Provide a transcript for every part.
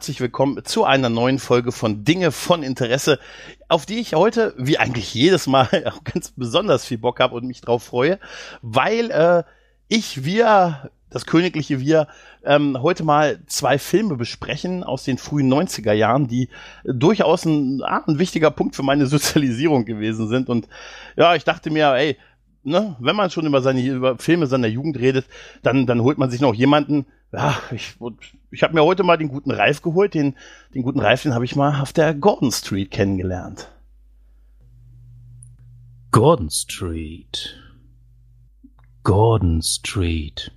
herzlich willkommen zu einer neuen Folge von Dinge von Interesse, auf die ich heute, wie eigentlich jedes Mal, auch ganz besonders viel Bock habe und mich drauf freue, weil äh, ich, wir, das königliche Wir, ähm, heute mal zwei Filme besprechen aus den frühen 90er Jahren, die durchaus ein, ah, ein wichtiger Punkt für meine Sozialisierung gewesen sind. Und ja, ich dachte mir, ey, ne, wenn man schon über seine über Filme seiner Jugend redet, dann, dann holt man sich noch jemanden, ja, ich, ich habe mir heute mal den guten Ralf geholt. Den, den guten Ralf, den habe ich mal auf der Gordon Street kennengelernt. Gordon Street. Gordon Street.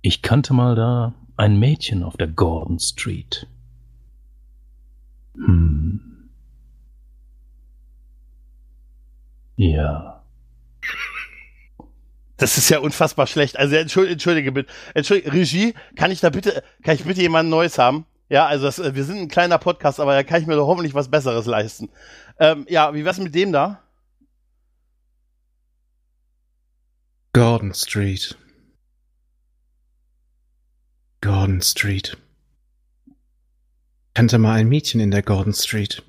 Ich kannte mal da ein Mädchen auf der Gordon Street. Hm. Ja. Das ist ja unfassbar schlecht. Also entschuldige, entschuldige bitte. Entschuldige, Regie, kann ich da bitte, kann ich bitte jemand Neues haben? Ja, also das, wir sind ein kleiner Podcast, aber da kann ich mir doch hoffentlich was Besseres leisten. Ähm, ja, wie wär's mit dem da? Gordon Street. Gordon Street. Kannte mal ein Mädchen in der Gordon Street.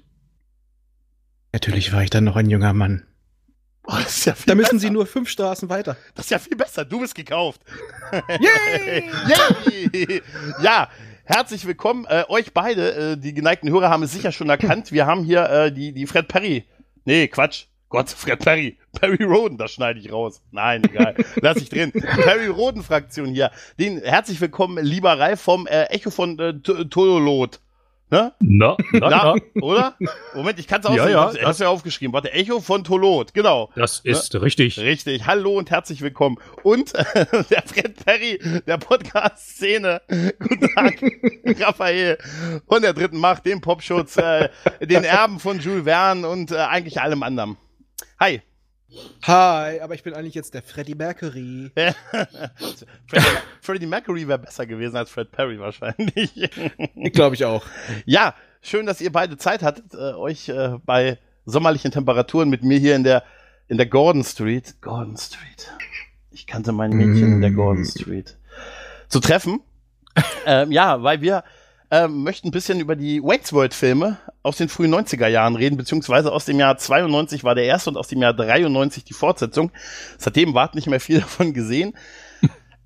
Natürlich war ich dann noch ein junger Mann. Oh, das ist ja viel Da müssen besser. Sie nur fünf Straßen weiter. Das ist ja viel besser. Du bist gekauft. Yay! Yay! Ja, herzlich willkommen. Äh, euch beide, äh, die geneigten Hörer haben es sicher schon erkannt. Wir haben hier äh, die, die Fred Perry. Nee, Quatsch. Gott, Fred Perry. Perry Roden, das schneide ich raus. Nein, egal. Lass ich drin. Perry Roden Fraktion hier. Den herzlich willkommen, lieber Ralf vom äh, Echo von äh, Tololot. Ne? Na, na, Na, na. oder? Moment, ich kann es auch Ja, sehen. ja, hab's, hab's ja aufgeschrieben. Warte, Echo von Tolot. Genau. Das ist richtig. Richtig. Hallo und herzlich willkommen. Und äh, der Fred Perry der Podcast-Szene. Guten Tag, Raphael. Von der dritten Macht, dem Popschutz, äh, den Erben von Jules Verne und äh, eigentlich allem anderen. Hi. Hi, aber ich bin eigentlich jetzt der Freddie Mercury. Fred, Freddie Mercury wäre besser gewesen als Fred Perry wahrscheinlich. Glaube ich auch. ja, schön, dass ihr beide Zeit hattet, äh, euch äh, bei sommerlichen Temperaturen mit mir hier in der in der Gordon Street, Gordon Street. Ich kannte mein Mädchen in der Gordon Street zu treffen. ähm, ja, weil wir ähm, möchten ein bisschen über die Wayne's World Filme aus den frühen 90er Jahren reden, beziehungsweise aus dem Jahr 92 war der erste und aus dem Jahr 93 die Fortsetzung. Seitdem ward nicht mehr viel davon gesehen.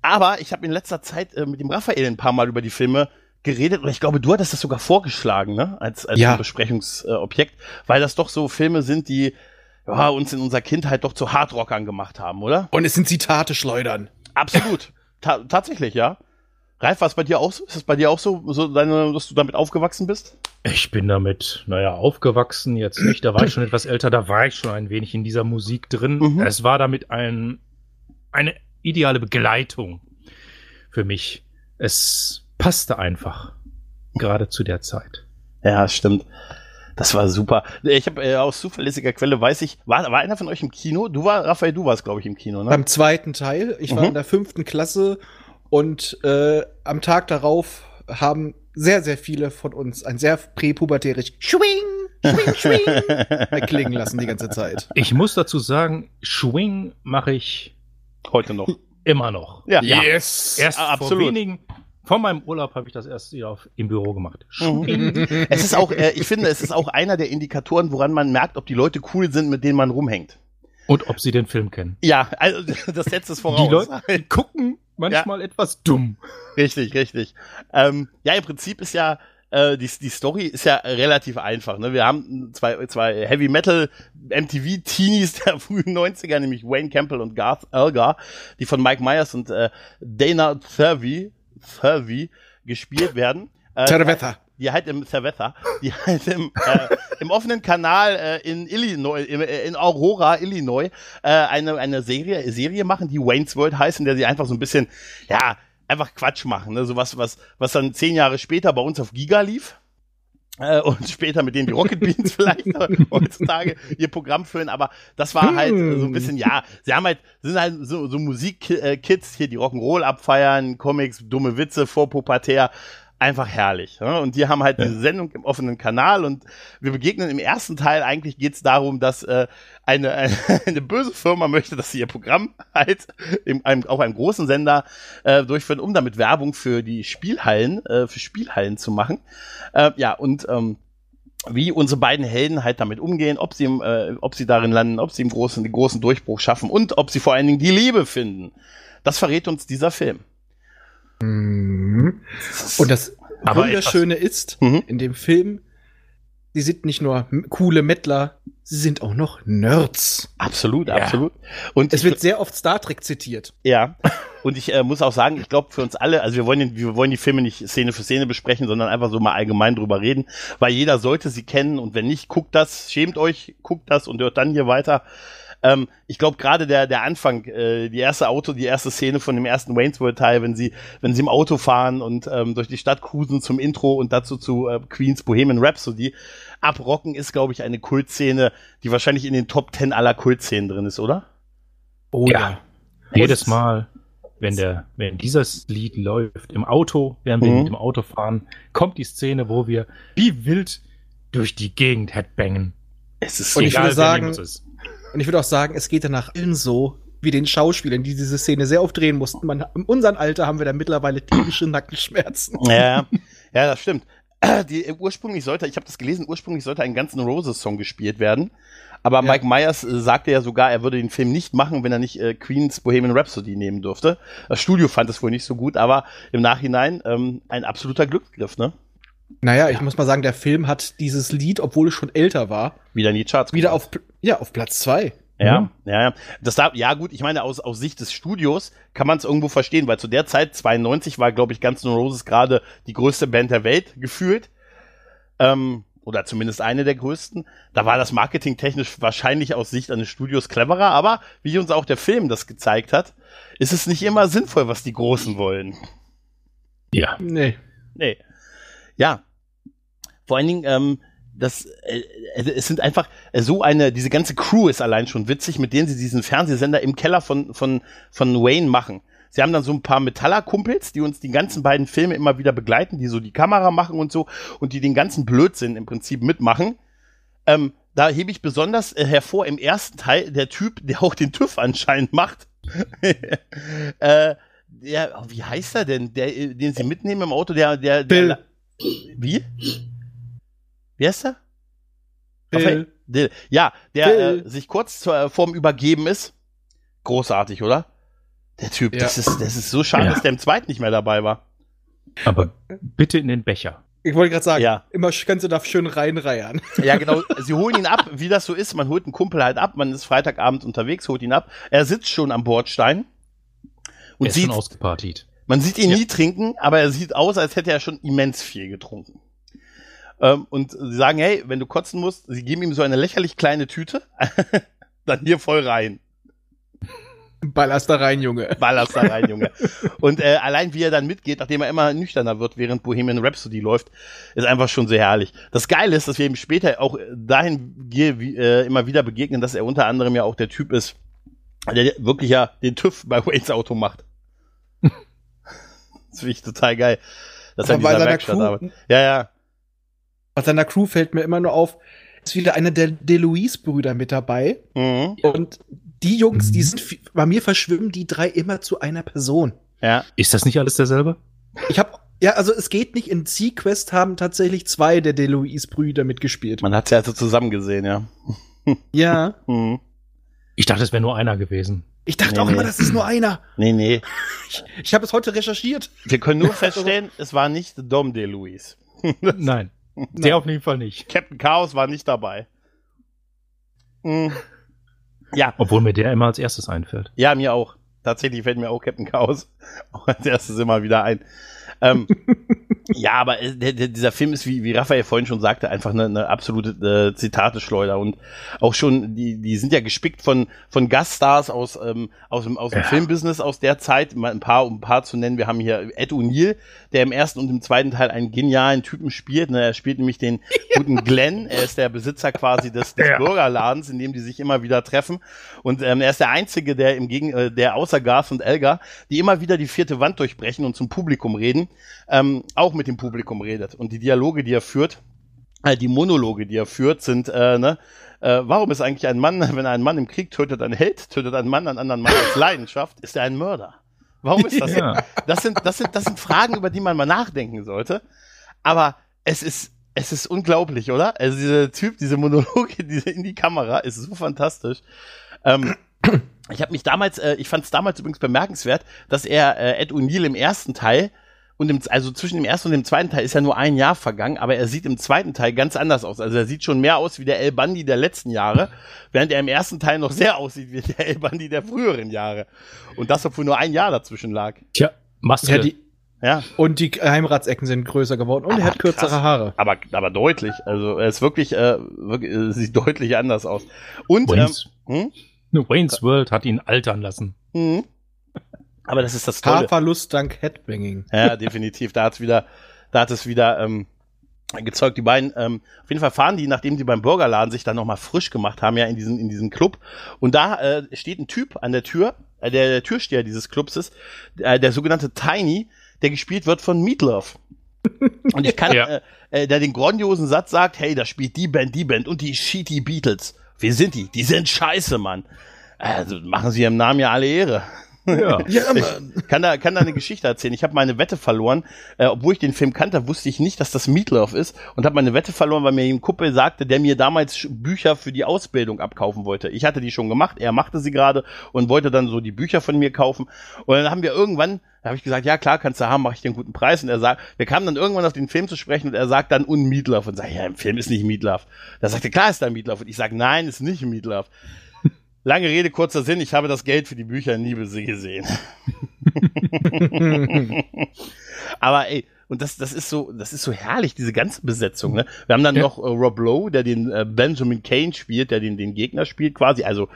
Aber ich habe in letzter Zeit äh, mit dem Raphael ein paar Mal über die Filme geredet und ich glaube, du hattest das sogar vorgeschlagen, ne? Als, als Ja. Besprechungsobjekt, weil das doch so Filme sind, die ja, uns in unserer Kindheit doch zu Hardrockern gemacht haben, oder? Und es sind Zitate schleudern. Absolut. Ta tatsächlich, ja. Ralf, war es bei dir auch so? Ist es bei dir auch so, so deine, dass du damit aufgewachsen bist? Ich bin damit, naja, aufgewachsen jetzt nicht. Da war ich schon etwas älter, da war ich schon ein wenig in dieser Musik drin. Mhm. Es war damit ein, eine ideale Begleitung für mich. Es passte einfach. Gerade zu der Zeit. Ja, stimmt. Das war super. Ich habe äh, aus zuverlässiger Quelle weiß ich, war, war einer von euch im Kino? Du war, Raphael, du warst, glaube ich, im Kino, ne? Beim zweiten Teil, ich war Mhm. in der fünften Klasse und äh, am Tag darauf haben sehr, sehr viele von uns ein sehr präpubertärisch Schwing, Schwing, Schwing klingen lassen die ganze Zeit. Ich muss dazu sagen, Schwing mache ich Heute noch. immer noch. Ja. Yes! Erst Ah, vor absolut. wenigen, vor meinem Urlaub habe ich das erst wieder auf, im Büro gemacht. Mhm. Es ist auch, äh, ich finde, es ist auch einer der Indikatoren, woran man merkt, ob die Leute cool sind, mit denen man rumhängt. Und ob sie den Film kennen. Ja, also das setzt es voraus. Die Leute gucken manchmal etwas dumm. Richtig, richtig. Ähm, ja, im Prinzip ist ja äh, die, die Story ist ja relativ einfach. Ne? Wir haben zwei, zwei Heavy Metal MTV Teenies der frühen 90er, nämlich Wayne Campbell und Garth Elgar, die von Mike Myers und äh, Dana Thurvey, Thurvey gespielt werden. Äh, Terwetter. Die halt im Cerveza, die halt im, äh, im offenen Kanal äh, in Illinois, im, äh, in Aurora, Illinois, äh, eine, eine Serie, Serie machen, die Wayne's World heißt, in der sie einfach so ein bisschen, ja, einfach Quatsch machen, ne? So was, was, was dann zehn Jahre später bei uns auf Giga lief. Äh, und später mit denen die Rocket Beans vielleicht heutzutage ihr Programm füllen, aber das war halt äh, so ein bisschen, ja, sie haben halt, sind halt so, so Musik-Kids hier, die Rock'n'Roll abfeiern, Comics, dumme Witze, vorpubertär, einfach herrlich. Ne? Und die haben halt ja. diese Sendung im offenen Kanal und wir begegnen im ersten Teil eigentlich geht es darum, dass äh, eine, eine, eine böse Firma möchte, dass sie ihr Programm halt im, einem, auf einem großen Sender äh, durchführen, um damit Werbung für die Spielhallen, äh, für Spielhallen zu machen. Äh, ja, und ähm, wie unsere beiden Helden halt damit umgehen, ob sie, äh, ob sie darin landen, ob sie im großen, den großen Durchbruch schaffen und ob sie vor allen Dingen die Liebe finden. Das verrät uns dieser Film. Mhm. Und das Aber Wunderschöne ist, mhm. in dem Film, sie sind nicht nur coole Mettler, sie sind auch noch Nerds. Absolut, ja. absolut. Und es wird sehr oft Star Trek zitiert. Ja. Und ich äh, muss auch sagen, ich glaube für uns alle, also wir wollen, wir wollen die Filme nicht Szene für Szene besprechen, sondern einfach so mal allgemein drüber reden, weil jeder sollte sie kennen und wenn nicht, guckt das, schämt euch, guckt das und hört dann hier weiter. Ähm, ich glaube gerade der der Anfang, äh, die erste Auto, die erste Szene von dem ersten Wayne's World Teil, wenn sie wenn sie im Auto fahren und ähm, durch die Stadt cruisen zum Intro und dazu zu äh, Queens Bohemian Rhapsody abrocken, ist glaube ich eine Kultszene, die wahrscheinlich in den Top 10 aller Kultszenen drin ist, oder? Oh ja. ja. Jedes Mal, wenn der wenn dieses Lied läuft im Auto, während wir mhm. mit dem Auto fahren, kommt die Szene, wo wir wie wild durch die Gegend headbangen. Es ist so und ich egal, würde sagen, und ich würde auch sagen, es geht danach allen so, wie den Schauspielern, die diese Szene sehr oft drehen mussten. Man, in unserem Alter haben wir da mittlerweile tierische Nackenschmerzen. Ja, ja, das stimmt. Die, ursprünglich sollte, ich habe das gelesen, ursprünglich sollte ein ganzen Roses-Song gespielt werden. Aber ja. Mike Myers äh, sagte ja sogar, er würde den Film nicht machen, wenn er nicht äh, Queens Bohemian Rhapsody nehmen durfte. Das Studio fand es wohl nicht so gut, aber im Nachhinein ähm, ein absoluter Glücksgriff, ne? Naja, ich muss mal sagen, der Film hat dieses Lied, obwohl es schon älter war, wieder in die Charts. Wieder auf, ja, auf Platz zwei. Ja, mhm. ja, ja. Das da, ja gut, ich meine, aus, aus Sicht des Studios kann man es irgendwo verstehen, weil zu der Zeit, 92, war, glaube ich, Guns N' Roses gerade die größte Band der Welt gefühlt. Ähm, oder zumindest eine der größten. Da war das Marketing technisch wahrscheinlich aus Sicht eines Studios cleverer, aber wie uns auch der Film das gezeigt hat, ist es nicht immer sinnvoll, was die Großen wollen. Ja. Nee. Nee. Ja. Vor allen Dingen, ähm, das, äh, äh, es sind einfach äh, so eine, diese ganze Crew ist allein schon witzig, mit denen sie diesen Fernsehsender im Keller von, von, von Wayne machen. Sie haben dann so ein paar Metaller-Kumpels, die uns die ganzen beiden Filme immer wieder begleiten, die so die Kamera machen und so und die den ganzen Blödsinn im Prinzip mitmachen. Ähm, da hebe ich besonders äh, hervor im ersten Teil der Typ, der auch den TÜV anscheinend macht. äh, der, wie heißt er denn? Der, den sie mitnehmen im Auto, der, der, der wie? Wie heißt er? Dill. Dill. Ja, der äh, sich kurz zur, äh, vorm Übergeben ist. Großartig, oder? Der Typ, ja. das, ist, das ist so schade, ja. dass der im zweiten nicht mehr dabei war. Aber bitte in den Becher. Ich wollte gerade sagen, ja. immer kannst du da schön reinreiern. Ja, genau. Sie holen ihn ab, wie das so ist. Man holt einen Kumpel halt ab, man ist Freitagabend unterwegs, holt ihn ab. Er sitzt schon am Bordstein. Und er ist sieht, schon ausgepartiet. Man sieht ihn ja. nie trinken, aber er sieht aus, als hätte er schon immens viel getrunken. Ähm, und sie sagen, hey, wenn du kotzen musst, sie geben ihm so eine lächerlich kleine Tüte, dann hier voll rein. Ballerst da rein, Junge. Ballerst da rein, Junge. Und äh, allein wie er dann mitgeht, nachdem er immer nüchterner wird, während Bohemian Rhapsody läuft, ist einfach schon sehr herrlich. Das Geile ist, dass wir ihm später auch dahin äh, immer wieder begegnen, dass er unter anderem ja auch der Typ ist, der wirklich ja den TÜV bei Waynes Auto macht. Das finde ich total geil. Dass er in dieser Werkstatt arbeitet. Ja, ja. Bei seiner Crew fällt mir immer nur auf, ist wieder einer der DeLuise-Brüder mit dabei. Mhm. Und die Jungs, die sind, bei mir verschwimmen die drei immer zu einer Person. Ja. Ist das nicht alles derselbe? Ich habe ja, also es geht nicht. In Sequest haben tatsächlich zwei der DeLuise-Brüder mitgespielt. Man hat sie also zusammen gesehen, ja. Ja. Mhm. Ich dachte, es wäre nur einer gewesen. Ich dachte nee, auch nee. immer, das ist nur einer. Nee, nee. Ich, ich habe es heute recherchiert. Wir können nur feststellen, es war nicht Dom DeLuise. Nein. Der auf jeden Fall nicht. Captain Chaos war nicht dabei. Mhm. Ja. Obwohl mir der immer als erstes einfällt. Ja, mir auch. Tatsächlich fällt mir auch Captain Chaos auch als erstes immer wieder ein. Ähm, ja, aber äh, der, der, dieser Film ist, wie, wie Raphael vorhin schon sagte, einfach eine, eine absolute äh, Zitateschleuder und auch schon, die, die sind ja gespickt von, von Gaststars aus, ähm, aus dem, aus dem ja. Filmbusiness aus der Zeit, mal ein paar, um ein paar zu nennen. Wir haben hier Ed O'Neill, der im ersten und im zweiten Teil einen genialen Typen spielt. Ne? Er spielt nämlich den guten Glenn. Er ist der Besitzer quasi des, des ja. Bürgerladens, in dem die sich immer wieder treffen. Und ähm, er ist der Einzige, der im Gegen, äh, der außer Garth und Elgar, die immer wieder die vierte Wand durchbrechen und zum Publikum reden Ähm, auch mit dem Publikum redet. Und die Dialoge, die er führt, äh, die Monologe, die er führt, sind, äh, ne, äh, warum ist eigentlich ein Mann, wenn ein Mann im Krieg tötet, ein Held, tötet ein Mann einen anderen Mann als Leidenschaft, ist er ein Mörder? Warum ist das? Ja. Das sind, das sind, das sind Fragen, über die man mal nachdenken sollte. Aber es ist, es ist unglaublich, oder? Also dieser Typ, diese Monologe diese in die Kamera ist so fantastisch. Ähm, ich habe mich damals, äh, ich fand es damals übrigens bemerkenswert, dass er äh, Ed O'Neill im ersten Teil und im, also zwischen dem ersten und dem zweiten Teil ist ja nur ein Jahr vergangen, aber er sieht im zweiten Teil ganz anders aus. Also er sieht schon mehr aus wie der El Bandi der letzten Jahre, während er im ersten Teil noch sehr aussieht wie der El Bandi der früheren Jahre. Und das, obwohl nur ein Jahr dazwischen lag. Tja, Maske. Ja, die, ja. Und die Geheimratsecken sind größer geworden und aber er hat kürzere krass. Haare. Aber, aber deutlich. Also er ist wirklich, äh, wirklich äh, sieht deutlich anders aus. Und Wayne's, ähm, hm? Wayne's World hat ihn altern lassen. Mhm. Aber das ist das Tolle. Haarverlust dank Headbanging. Ja, definitiv. Da hat's wieder, da hat es wieder ähm, gezeugt. Die beiden, ähm, auf jeden Fall fahren die, nachdem sie beim Burgerladen sich dann nochmal frisch gemacht haben, ja, in diesen, in diesem Club. Und da äh, steht ein Typ an der Tür, äh, der, der Türsteher dieses Clubs ist, äh, der sogenannte Tiny, der gespielt wird von Meatloaf. Und ich kann, ja. äh, äh, der den grandiosen Satz sagt, hey, da spielt die Band, die Band und die Shitty Beatles. Wie sind die? Die sind scheiße, Mann. Also machen sie ihrem Namen ja alle Ehre. Ja, ja Mann. Ich kann da, kann da eine Geschichte erzählen. Ich habe meine Wette verloren. Äh, obwohl ich den Film kannte, wusste ich nicht, dass das Meatloaf ist und habe meine Wette verloren, weil mir ein Kumpel sagte, der mir damals Bücher für die Ausbildung abkaufen wollte. Ich hatte die schon gemacht, er machte sie gerade und wollte dann so die Bücher von mir kaufen. Und dann haben wir irgendwann, da habe ich gesagt, ja klar, kannst du haben, mache ich dir einen guten Preis. Und er sagt, wir kamen dann irgendwann auf den Film zu sprechen und er sagt dann un Meatloaf und sagt, ja, im Film ist nicht Meatloaf. Da sagte, klar ist da Meatloaf. Und ich sage, nein, ist nicht Meatloaf. Lange Rede, kurzer Sinn, ich habe das Geld für die Bücher nie gesehen. Aber ey, und das, das ist so, das ist so herrlich, diese ganze Besetzung, ne? Wir haben dann ja. noch äh, Rob Lowe, der den äh, Benjamin Kane spielt, der den, den Gegner spielt quasi, also,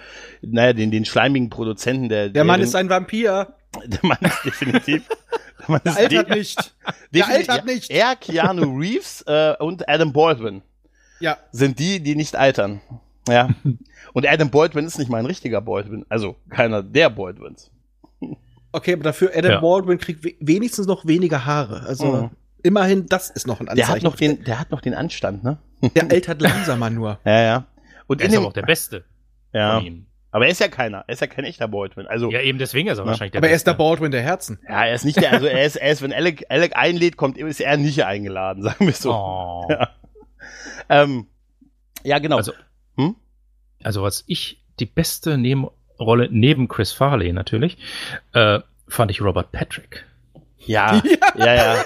naja, den, den schleimigen Produzenten, der. Der, der Mann den, ist ein Vampir. Der Mann ist definitiv. der, Mann der ist altert de nicht. Der altert nicht. Er, Keanu Reeves äh, und Adam Baldwin. Ja. Sind die, die nicht altern. Ja. Und Adam Baldwin ist nicht mal ein richtiger Baldwin. Also keiner der Baldwins. Okay, aber dafür Adam ja. Baldwin kriegt wenigstens noch weniger Haare. Also mhm. immerhin, das ist noch ein Anzeichen. Der hat noch den, der hat noch den Anstand, ne? Der altert langsamer nur. Ja, ja. Und er ist aber auch der Beste. Ja. Aber er ist ja keiner. Er ist ja kein echter Baldwin. Also, ja, eben deswegen ist er ja. wahrscheinlich der Aber Beste. er ist der Baldwin der Herzen. Ja, er ist nicht der, also er ist, er ist, wenn Alec, Alec einlädt, kommt, ist er nicht eingeladen, sagen wir so. Oh. Ja. Ähm, ja, genau. Also, hm? also was ich die beste Nebenrolle neben Chris Farley natürlich, äh, fand ich Robert Patrick. Ja, ja, ja.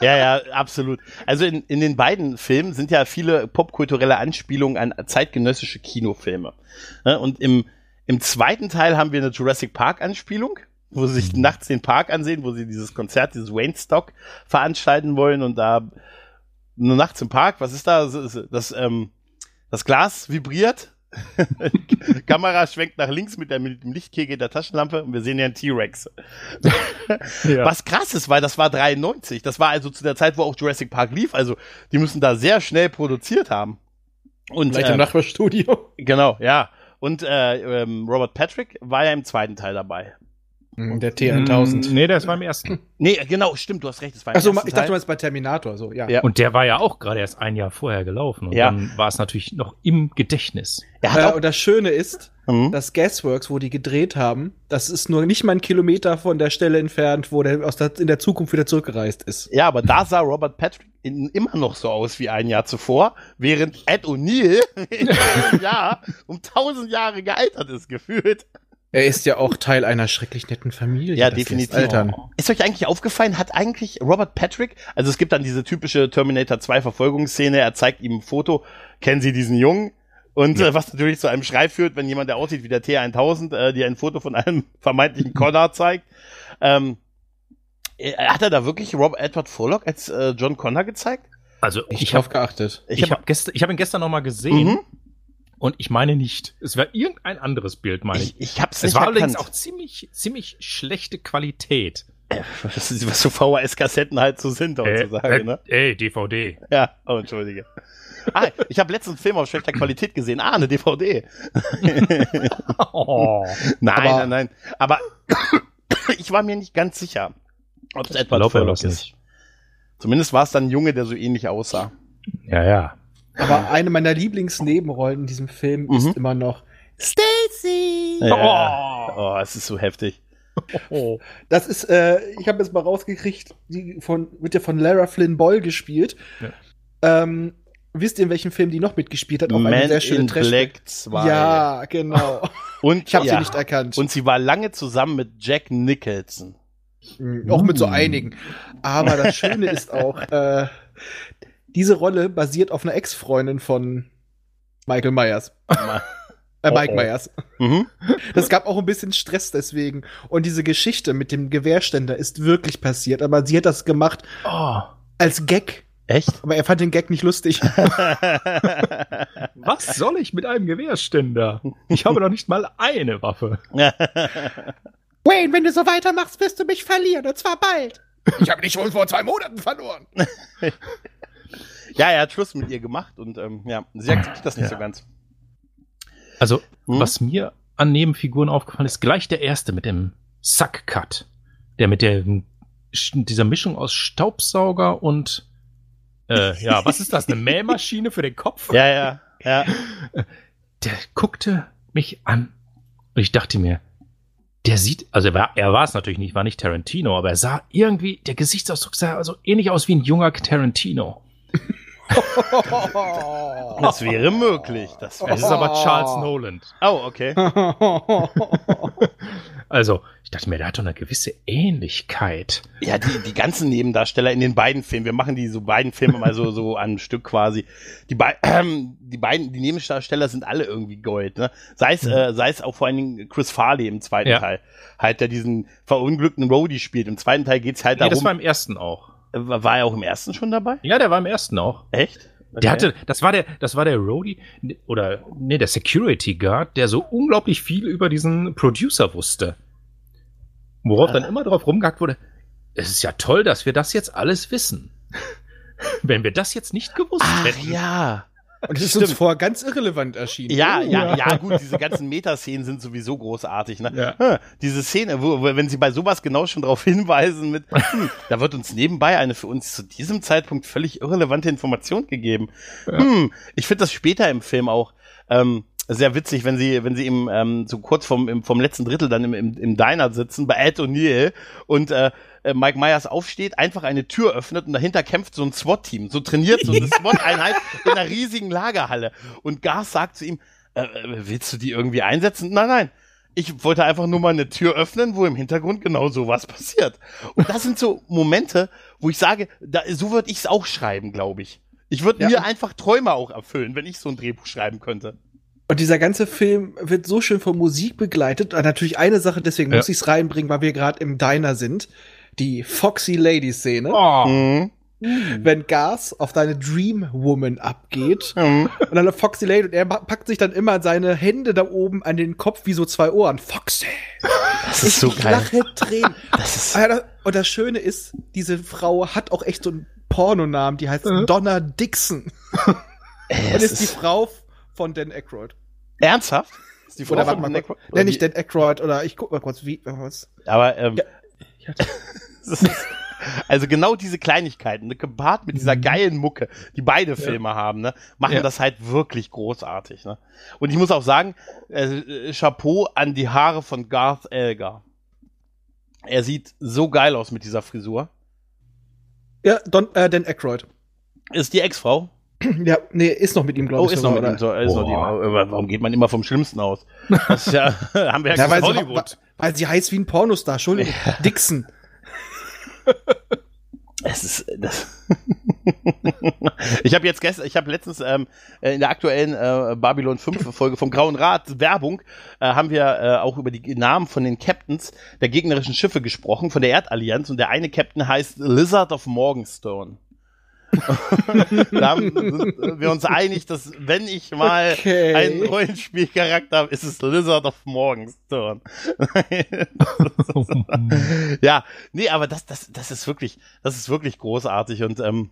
Ja, ja, absolut. Also in, in den beiden Filmen sind ja viele popkulturelle Anspielungen an zeitgenössische Kinofilme. Ne, und im, im zweiten Teil haben wir eine Jurassic Park Anspielung, wo sie sich mhm. nachts den Park ansehen, wo sie dieses Konzert, dieses Wayne Stock veranstalten wollen und da nur nachts im Park, was ist da? Das, das, ähm, das Glas vibriert Kamera schwenkt nach links mit, der, mit dem Lichtkegel der Taschenlampe und wir sehen ja einen T-Rex. ja. Was krass ist, weil das war 93. Das war also zu der Zeit, wo auch Jurassic Park lief. Also die müssen da sehr schnell produziert haben. Und, Vielleicht im ähm, Nachbarstudio. Genau, ja. Und äh, ähm, Robert Patrick war ja im zweiten Teil dabei. Der T1000. Nee, der ist beim ersten. Nee, genau, stimmt, du hast recht. Das war Achso, ich dachte, du meinst bei Terminator, so, ja. ja. Und der war ja auch gerade erst ein Jahr vorher gelaufen. Und ja. dann war es natürlich noch im Gedächtnis. Ja, äh, und das Schöne ist, mhm. das Gasworks, wo die gedreht haben, das ist nur nicht mal ein Kilometer von der Stelle entfernt, wo der aus der, in der Zukunft wieder zurückgereist ist. Ja, aber da sah Robert Patrick in, immer noch so aus wie ein Jahr zuvor, während Ed O'Neill in einem Jahr um tausend Jahre gealtert ist, gefühlt. Er ist ja auch Teil einer schrecklich netten Familie. Ja, definitiv. Altern. Ist euch eigentlich aufgefallen, hat eigentlich Robert Patrick, also es gibt dann diese typische Terminator 2 Verfolgungsszene, er zeigt ihm ein Foto, kennen Sie diesen Jungen? Und ja. äh, was natürlich zu einem Schrei führt, wenn jemand, der aussieht wie der T1000, äh, dir ein Foto von einem vermeintlichen Connor zeigt. Ähm, äh, hat er da wirklich Robert Edward Furlock als äh, John Connor gezeigt? Also ich, ich habe geachtet. Ich, ich habe hab gestern, ich hab ihn gestern noch mal gesehen. Mhm. Und ich meine nicht. Es war irgendein anderes Bild, meine ich. Ich, ich hab's es nicht war erkannt. allerdings auch ziemlich, ziemlich schlechte Qualität. Äh, was, was so VHS-Kassetten halt so sind, heutzutage, äh, äh, ne? Ey, DVD. Ja, oh, entschuldige. Ah, ich habe letztens einen Film auf schlechter Qualität gesehen. Ah, eine DVD. oh, nein, aber, nein, nein. Aber ich war mir nicht ganz sicher, ob es etwa Furlock ist. Zumindest war es dann ein Junge, der so ähnlich aussah. Ja, ja. Aber eine meiner Lieblingsnebenrollen in diesem Film Mhm. ist immer noch Stacy. Ja. Oh, es ist so heftig. Oh. Das ist, äh, ich habe jetzt mal rausgekriegt, die von, wird ja von Lara Flynn Boyle gespielt. Ähm, wisst ihr, in welchem Film die noch mitgespielt hat? Auch eine Man sehr schöne in Trash- Black 2. Ja, genau. Und, Ich habe ja. sie nicht erkannt. Und sie war lange zusammen mit Jack Nicholson. Mhm, auch mit so Uh. einigen. Aber das Schöne ist auch, äh, diese Rolle basiert auf einer Ex-Freundin von Michael Myers. Äh, Mike Oh, oh. Myers. Mhm. Das gab auch ein bisschen Stress deswegen. Und diese Geschichte mit dem Gewehrständer ist wirklich passiert. Aber sie hat das gemacht Oh. als Gag. Echt? Aber er fand den Gag nicht lustig. Was soll ich mit einem Gewehrständer? Ich habe noch nicht mal eine Waffe. Wayne, wenn du so weitermachst, wirst du mich verlieren. Und zwar bald. Ich habe dich schon vor zwei Monaten verloren. ja, er hat Schluss mit ihr gemacht und ähm, ja, sie akzeptiert das nicht Ja. so ganz. Also, Hm? was mir an Nebenfiguren aufgefallen ist, gleich der erste mit dem Suck-Cut. Der mit der, dieser Mischung aus Staubsauger und, äh, ja, was ist das? Eine Mähmaschine für den Kopf? Ja, ja, ja. Der guckte mich an und ich dachte mir, der sieht, also er war, er war es natürlich nicht, war nicht Tarantino, aber er sah irgendwie, der Gesichtsausdruck sah also ähnlich aus wie ein junger Tarantino. Das wäre möglich. Das Es wäre ist aber Charles Nolan. Oh, okay. Also, ich dachte mir, der hat doch eine gewisse Ähnlichkeit. Ja, die, die ganzen Nebendarsteller in den beiden Filmen, wir machen die so beiden Filme mal so, so an ein Stück quasi. Die, bei, ähm, die beiden, die Nebendarsteller sind alle irgendwie Gold, ne? Sei es, äh, sei es auch vor allen Dingen Chris Farley im zweiten Ja. Teil. Halt, der diesen verunglückten Roadie spielt. Im zweiten Teil geht's halt Nee, das war darum. im ersten auch. War er auch im ersten schon dabei? Ja, der war im ersten auch. Echt? Der hatte, das war der, das war der Roadie, oder, nee, der Security Guard, der so unglaublich viel über diesen Producer wusste. Worauf dann immer drauf rumgehackt wurde, es ist ja toll, dass wir das jetzt alles wissen. Wenn wir das jetzt nicht gewusst Ach hätten. ja. Und es ist uns vorher ganz irrelevant erschienen. Ja, Oh, ja, ja. ja, gut, diese ganzen Metaszenen sind sowieso großartig, ne? Ja. Hm, Diese Szene, wo, wenn sie bei sowas genau schon darauf hinweisen mit, hm, da wird uns nebenbei eine für uns zu diesem Zeitpunkt völlig irrelevante Information gegeben. Hm, ich finde das später im Film auch ähm, sehr witzig, wenn sie, wenn sie im, ähm, so kurz vom, im, vom letzten Drittel dann im, im, im Diner sitzen, bei Ed O'Neill und äh, äh, Mike Myers aufsteht, einfach eine Tür öffnet und dahinter kämpft so ein SWAT-Team, so trainiert so eine SWAT-Einheit in einer riesigen Lagerhalle. Und Gas sagt zu ihm, äh, äh, willst du die irgendwie einsetzen? Nein, nein. Ich wollte einfach nur mal eine Tür öffnen, wo im Hintergrund genau sowas passiert. Und das sind so Momente, wo ich sage, da, so würde ich es auch schreiben, glaube ich. Ich würde Ja. mir einfach Träume auch erfüllen, wenn ich so ein Drehbuch schreiben könnte. Und dieser ganze Film wird so schön von Musik begleitet. Und natürlich eine Sache, deswegen Ja. muss ich es reinbringen, weil wir gerade im Diner sind. Die Foxy Lady Szene. Oh. Mhm. Wenn Gas auf deine Dream Woman abgeht. Mhm. Und dann Foxy Lady und er pa- packt sich dann immer seine Hände da oben an den Kopf wie so zwei Ohren. Foxy. Das ist so ich geil. lache Tränen. Das ist, Ah, das- Und das Schöne ist, diese Frau hat auch echt so einen Pornonamen, die heißt Mhm. Donna Dixon. ey, Und es ist die Frau von Dan Aykroyd. ernsthaft? Ist die Frau Oder von warte mal, Nick- kurz. oder Nenn ich Dan Aykroyd oder ich guck mal kurz, wie, was. Aber ähm, Ja. ist, also genau diese Kleinigkeiten, ne, gepaart mit dieser geilen Mucke, die beide Filme haben, ne, machen Ja. das halt wirklich großartig. Ne? Und ich muss auch sagen, äh, Chapeau an die Haare von Garth Elgar. Er sieht so geil aus mit dieser Frisur. Ja, Don, äh, Dan Aykroyd. Ist die Ex-Frau? Ja, nee, ist noch mit ihm, glaube Oh, ich. ist noch mit ihm so. Ist noch die, warum geht man immer vom Schlimmsten aus? Das ist ja, haben wir ja, Ja, sie, weil, sie heißt wie ein Pornostar, Entschuldigung. Dixon. Es ist das. ich habe jetzt gestern, ich habe letztens ähm, äh, in der aktuellen äh, Babylon 5 Folge vom Grauen Rat Werbung äh, haben wir äh, auch über die Namen von den Captains der gegnerischen Schiffe gesprochen von der Erdallianz und der eine Captain heißt Lizard of Morgenstone. da haben, sind wir uns einig, dass wenn ich mal Okay. einen Rollenspielcharakter habe, ist es Lizard of Morgenstone. ja, nee, aber das, das, das ist wirklich, das ist wirklich großartig und ähm,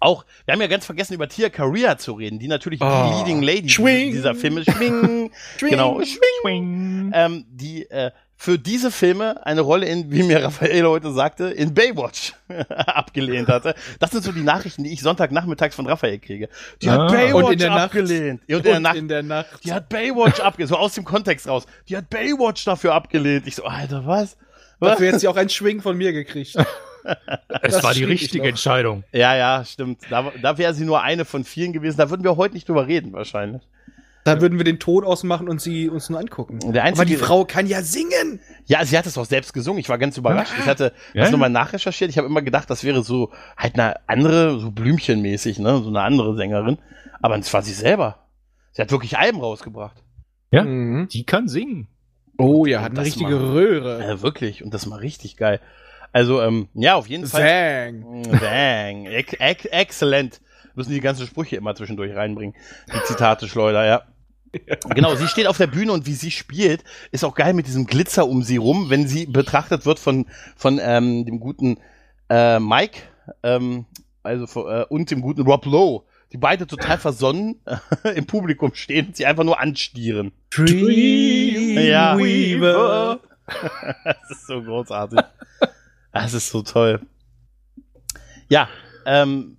auch, wir haben ja ganz vergessen, über Tia Career zu reden, die natürlich Oh. die Leading Lady Schwing. dieser Filme, Schwing, Schwing. genau, Schwing, Schwing. ähm, die, äh, für diese Filme eine Rolle in, wie mir Raphael heute sagte, in Baywatch abgelehnt hatte. Das sind so die Nachrichten, die ich Sonntagnachmittags von Raphael kriege. Die ah, hat Baywatch und in der abgelehnt. Nacht. Und, in, der Nacht, in der Nacht. Die hat Baywatch abgelehnt. So aus dem Kontext raus. Die hat Baywatch dafür abgelehnt. Ich so, Alter, was? was? Dafür hätte sie auch einen Schwing von mir gekriegt. es das war die richtige Entscheidung. Ja, ja, stimmt. Da, da wäre sie nur eine von vielen gewesen. Da würden wir heute nicht drüber reden, wahrscheinlich. Da würden wir den Ton ausmachen und sie uns nur angucken. Der einzige, Aber die Frau kann ja singen. Ja, sie hat es auch selbst gesungen. Ich war ganz überrascht. Ich hatte ja. das nochmal nachrecherchiert. Ich habe immer gedacht, das wäre so halt eine andere, so Blümchenmäßig, ne, so eine andere Sängerin. Aber es war sie selber. Sie hat wirklich Alben rausgebracht. Ja, mhm. die kann singen. Oh ja, hat eine richtige mal, Röhre. Ja, wirklich. Und das war richtig geil. Also, ähm, ja, auf jeden Fall. Sang. Sang. Ex ex excellent. Müssen die ganzen Sprüche immer zwischendurch reinbringen. Die Zitate Schleuder, ja. Genau, sie steht auf der Bühne und wie sie spielt, ist auch geil mit diesem Glitzer um sie rum, wenn sie betrachtet wird von, von ähm, dem guten äh, Mike ähm, also äh, und dem guten Rob Lowe, die beide total versonnen äh, im Publikum stehen und sie einfach nur anstieren. Dreamweaver. Ja. das ist so großartig. Das ist so toll. Ja, ähm,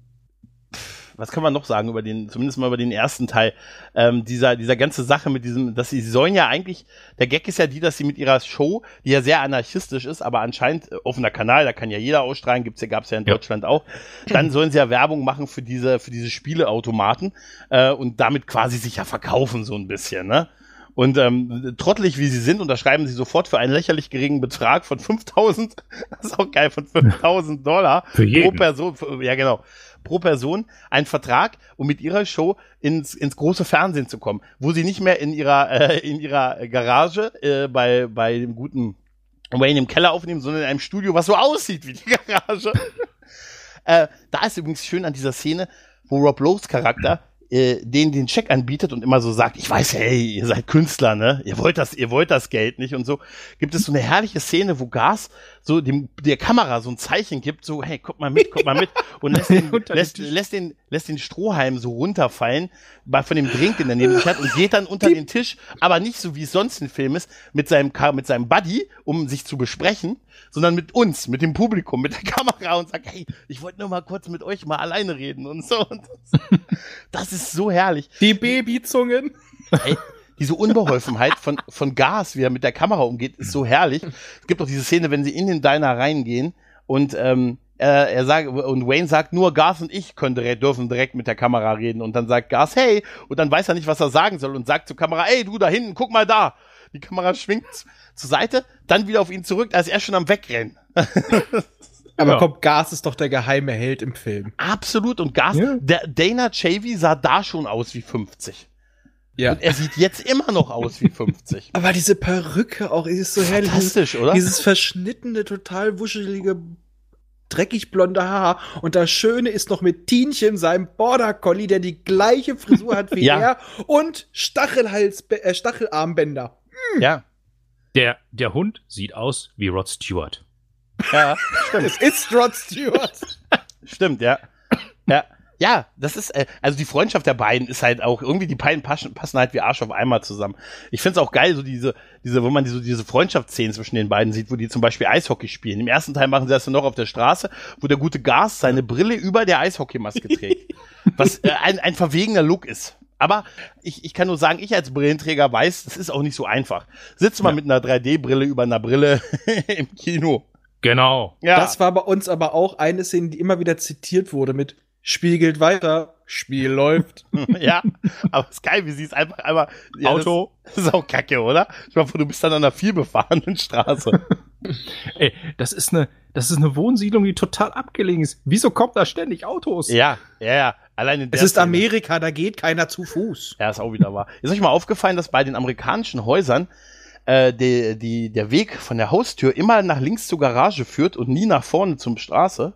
was kann man noch sagen über den, zumindest mal über den ersten Teil, ähm, dieser, dieser ganze Sache mit diesem, dass sie, sie sollen ja eigentlich, der Gag ist ja die, dass sie mit ihrer Show, die ja sehr anarchistisch ist, aber anscheinend äh, offener Kanal, da kann ja jeder ausstrahlen, gibt's ja, gab's ja in ja. Deutschland auch, dann sollen sie ja Werbung machen für diese, für diese Spieleautomaten, äh, und damit quasi sich ja verkaufen, so ein bisschen, ne? Und ähm, trottelig wie sie sind, unterschreiben sie sofort für einen lächerlich geringen Betrag von 5000, das ist auch geil, von 5000 Dollar pro Person, ja genau, pro Person einen Vertrag, um mit ihrer Show ins, ins große Fernsehen zu kommen, wo sie nicht mehr in ihrer, äh, in ihrer Garage äh, bei, bei dem guten Wayne im Keller aufnehmen, sondern in einem Studio, was so aussieht wie die Garage. äh, da ist übrigens schön an dieser Szene, wo Rob Lowe's Charakter äh, den den Check anbietet und immer so sagt, ich weiß, hey, ihr seid Künstler, ne? Ihr wollt das, ihr wollt das Geld nicht und so. Gibt es so eine herrliche Szene, wo Gas so dem der Kamera so ein Zeichen gibt, so hey, guck mal mit, guck mal mit und lässt den, lässt, lässt den lässt den Strohhalm so runterfallen bei von dem Drink, den er neben sich hat und geht dann unter den Tisch, aber nicht so wie es sonst ein Film ist mit seinem mit seinem Buddy, um sich zu besprechen, sondern mit uns, mit dem Publikum, mit der Kamera und sagt, hey, ich wollte nur mal kurz mit euch mal alleine reden und so. Und das, das ist so herrlich. Die Babyzungen. Hey, diese Unbeholfenheit von, von Gas, wie er mit der Kamera umgeht, ist so herrlich. Es gibt auch diese Szene, wenn sie in den Diner reingehen und ähm, er, er sagt, und Wayne sagt nur, Gas und ich können direkt, dürfen direkt mit der Kamera reden. Und dann sagt Gas, hey, und dann weiß er nicht, was er sagen soll und sagt zur Kamera, ey, du da hinten, guck mal da. Die Kamera schwingt zur Seite, dann wieder auf ihn zurück, als er schon am Wegrennen. Aber ja. komm, Gas ist doch der geheime Held im Film. Absolut. Und Gas, ja. der Dana Chavy sah da schon aus wie 50. Ja. Und er sieht jetzt immer noch aus wie 50. Aber diese Perücke auch, ist so herrlich. Fantastisch, oder? Dieses verschnittene, total wuschelige, dreckig blonde Haar. Und das Schöne ist noch mit Tienchen, seinem Border Collie, der die gleiche Frisur hat wie ja. er. Und Stachelhals, äh, Stachelarmbänder. Hm. Ja. Der, der Hund sieht aus wie Rod Stewart. Ja, stimmt. es ist Rod Stewart. stimmt, ja. Ja. Ja, das ist, äh, also die Freundschaft der beiden ist halt auch, irgendwie die beiden passen, passen halt wie Arsch auf einmal zusammen. Ich find's auch geil, so diese, diese, wo man diese, diese Freundschaftsszenen zwischen den beiden sieht, wo die zum Beispiel Eishockey spielen. Im ersten Teil machen sie das dann noch auf der Straße, wo der gute Gas seine Brille über der Eishockeymaske trägt. was äh, ein, ein verwegener Look ist. Aber ich, ich kann nur sagen, ich als Brillenträger weiß, das ist auch nicht so einfach. Sitzt mal ja. mit einer 3D-Brille über einer Brille im Kino. Genau. Ja. Das war bei uns aber auch eine Szene, die immer wieder zitiert wurde mit spiegelt weiter, Spiel läuft. ja, aber es ist geil, wie sie es einfach einmal. Ja, Auto. Das, das, ist auch kacke, oder? Ich meine, du bist dann an einer vielbefahrenen Straße. Ey, das ist eine, das ist eine Wohnsiedlung, die total abgelegen ist. Wieso kommt da ständig Autos? Ja, ja, ja. Allein in der es ist Szene. Amerika, da geht keiner zu Fuß. Ja, ist auch wieder wahr. Ist euch mal aufgefallen, dass bei den amerikanischen Häusern äh, die, die, der Weg von der Haustür immer nach links zur Garage führt und nie nach vorne zum Straße?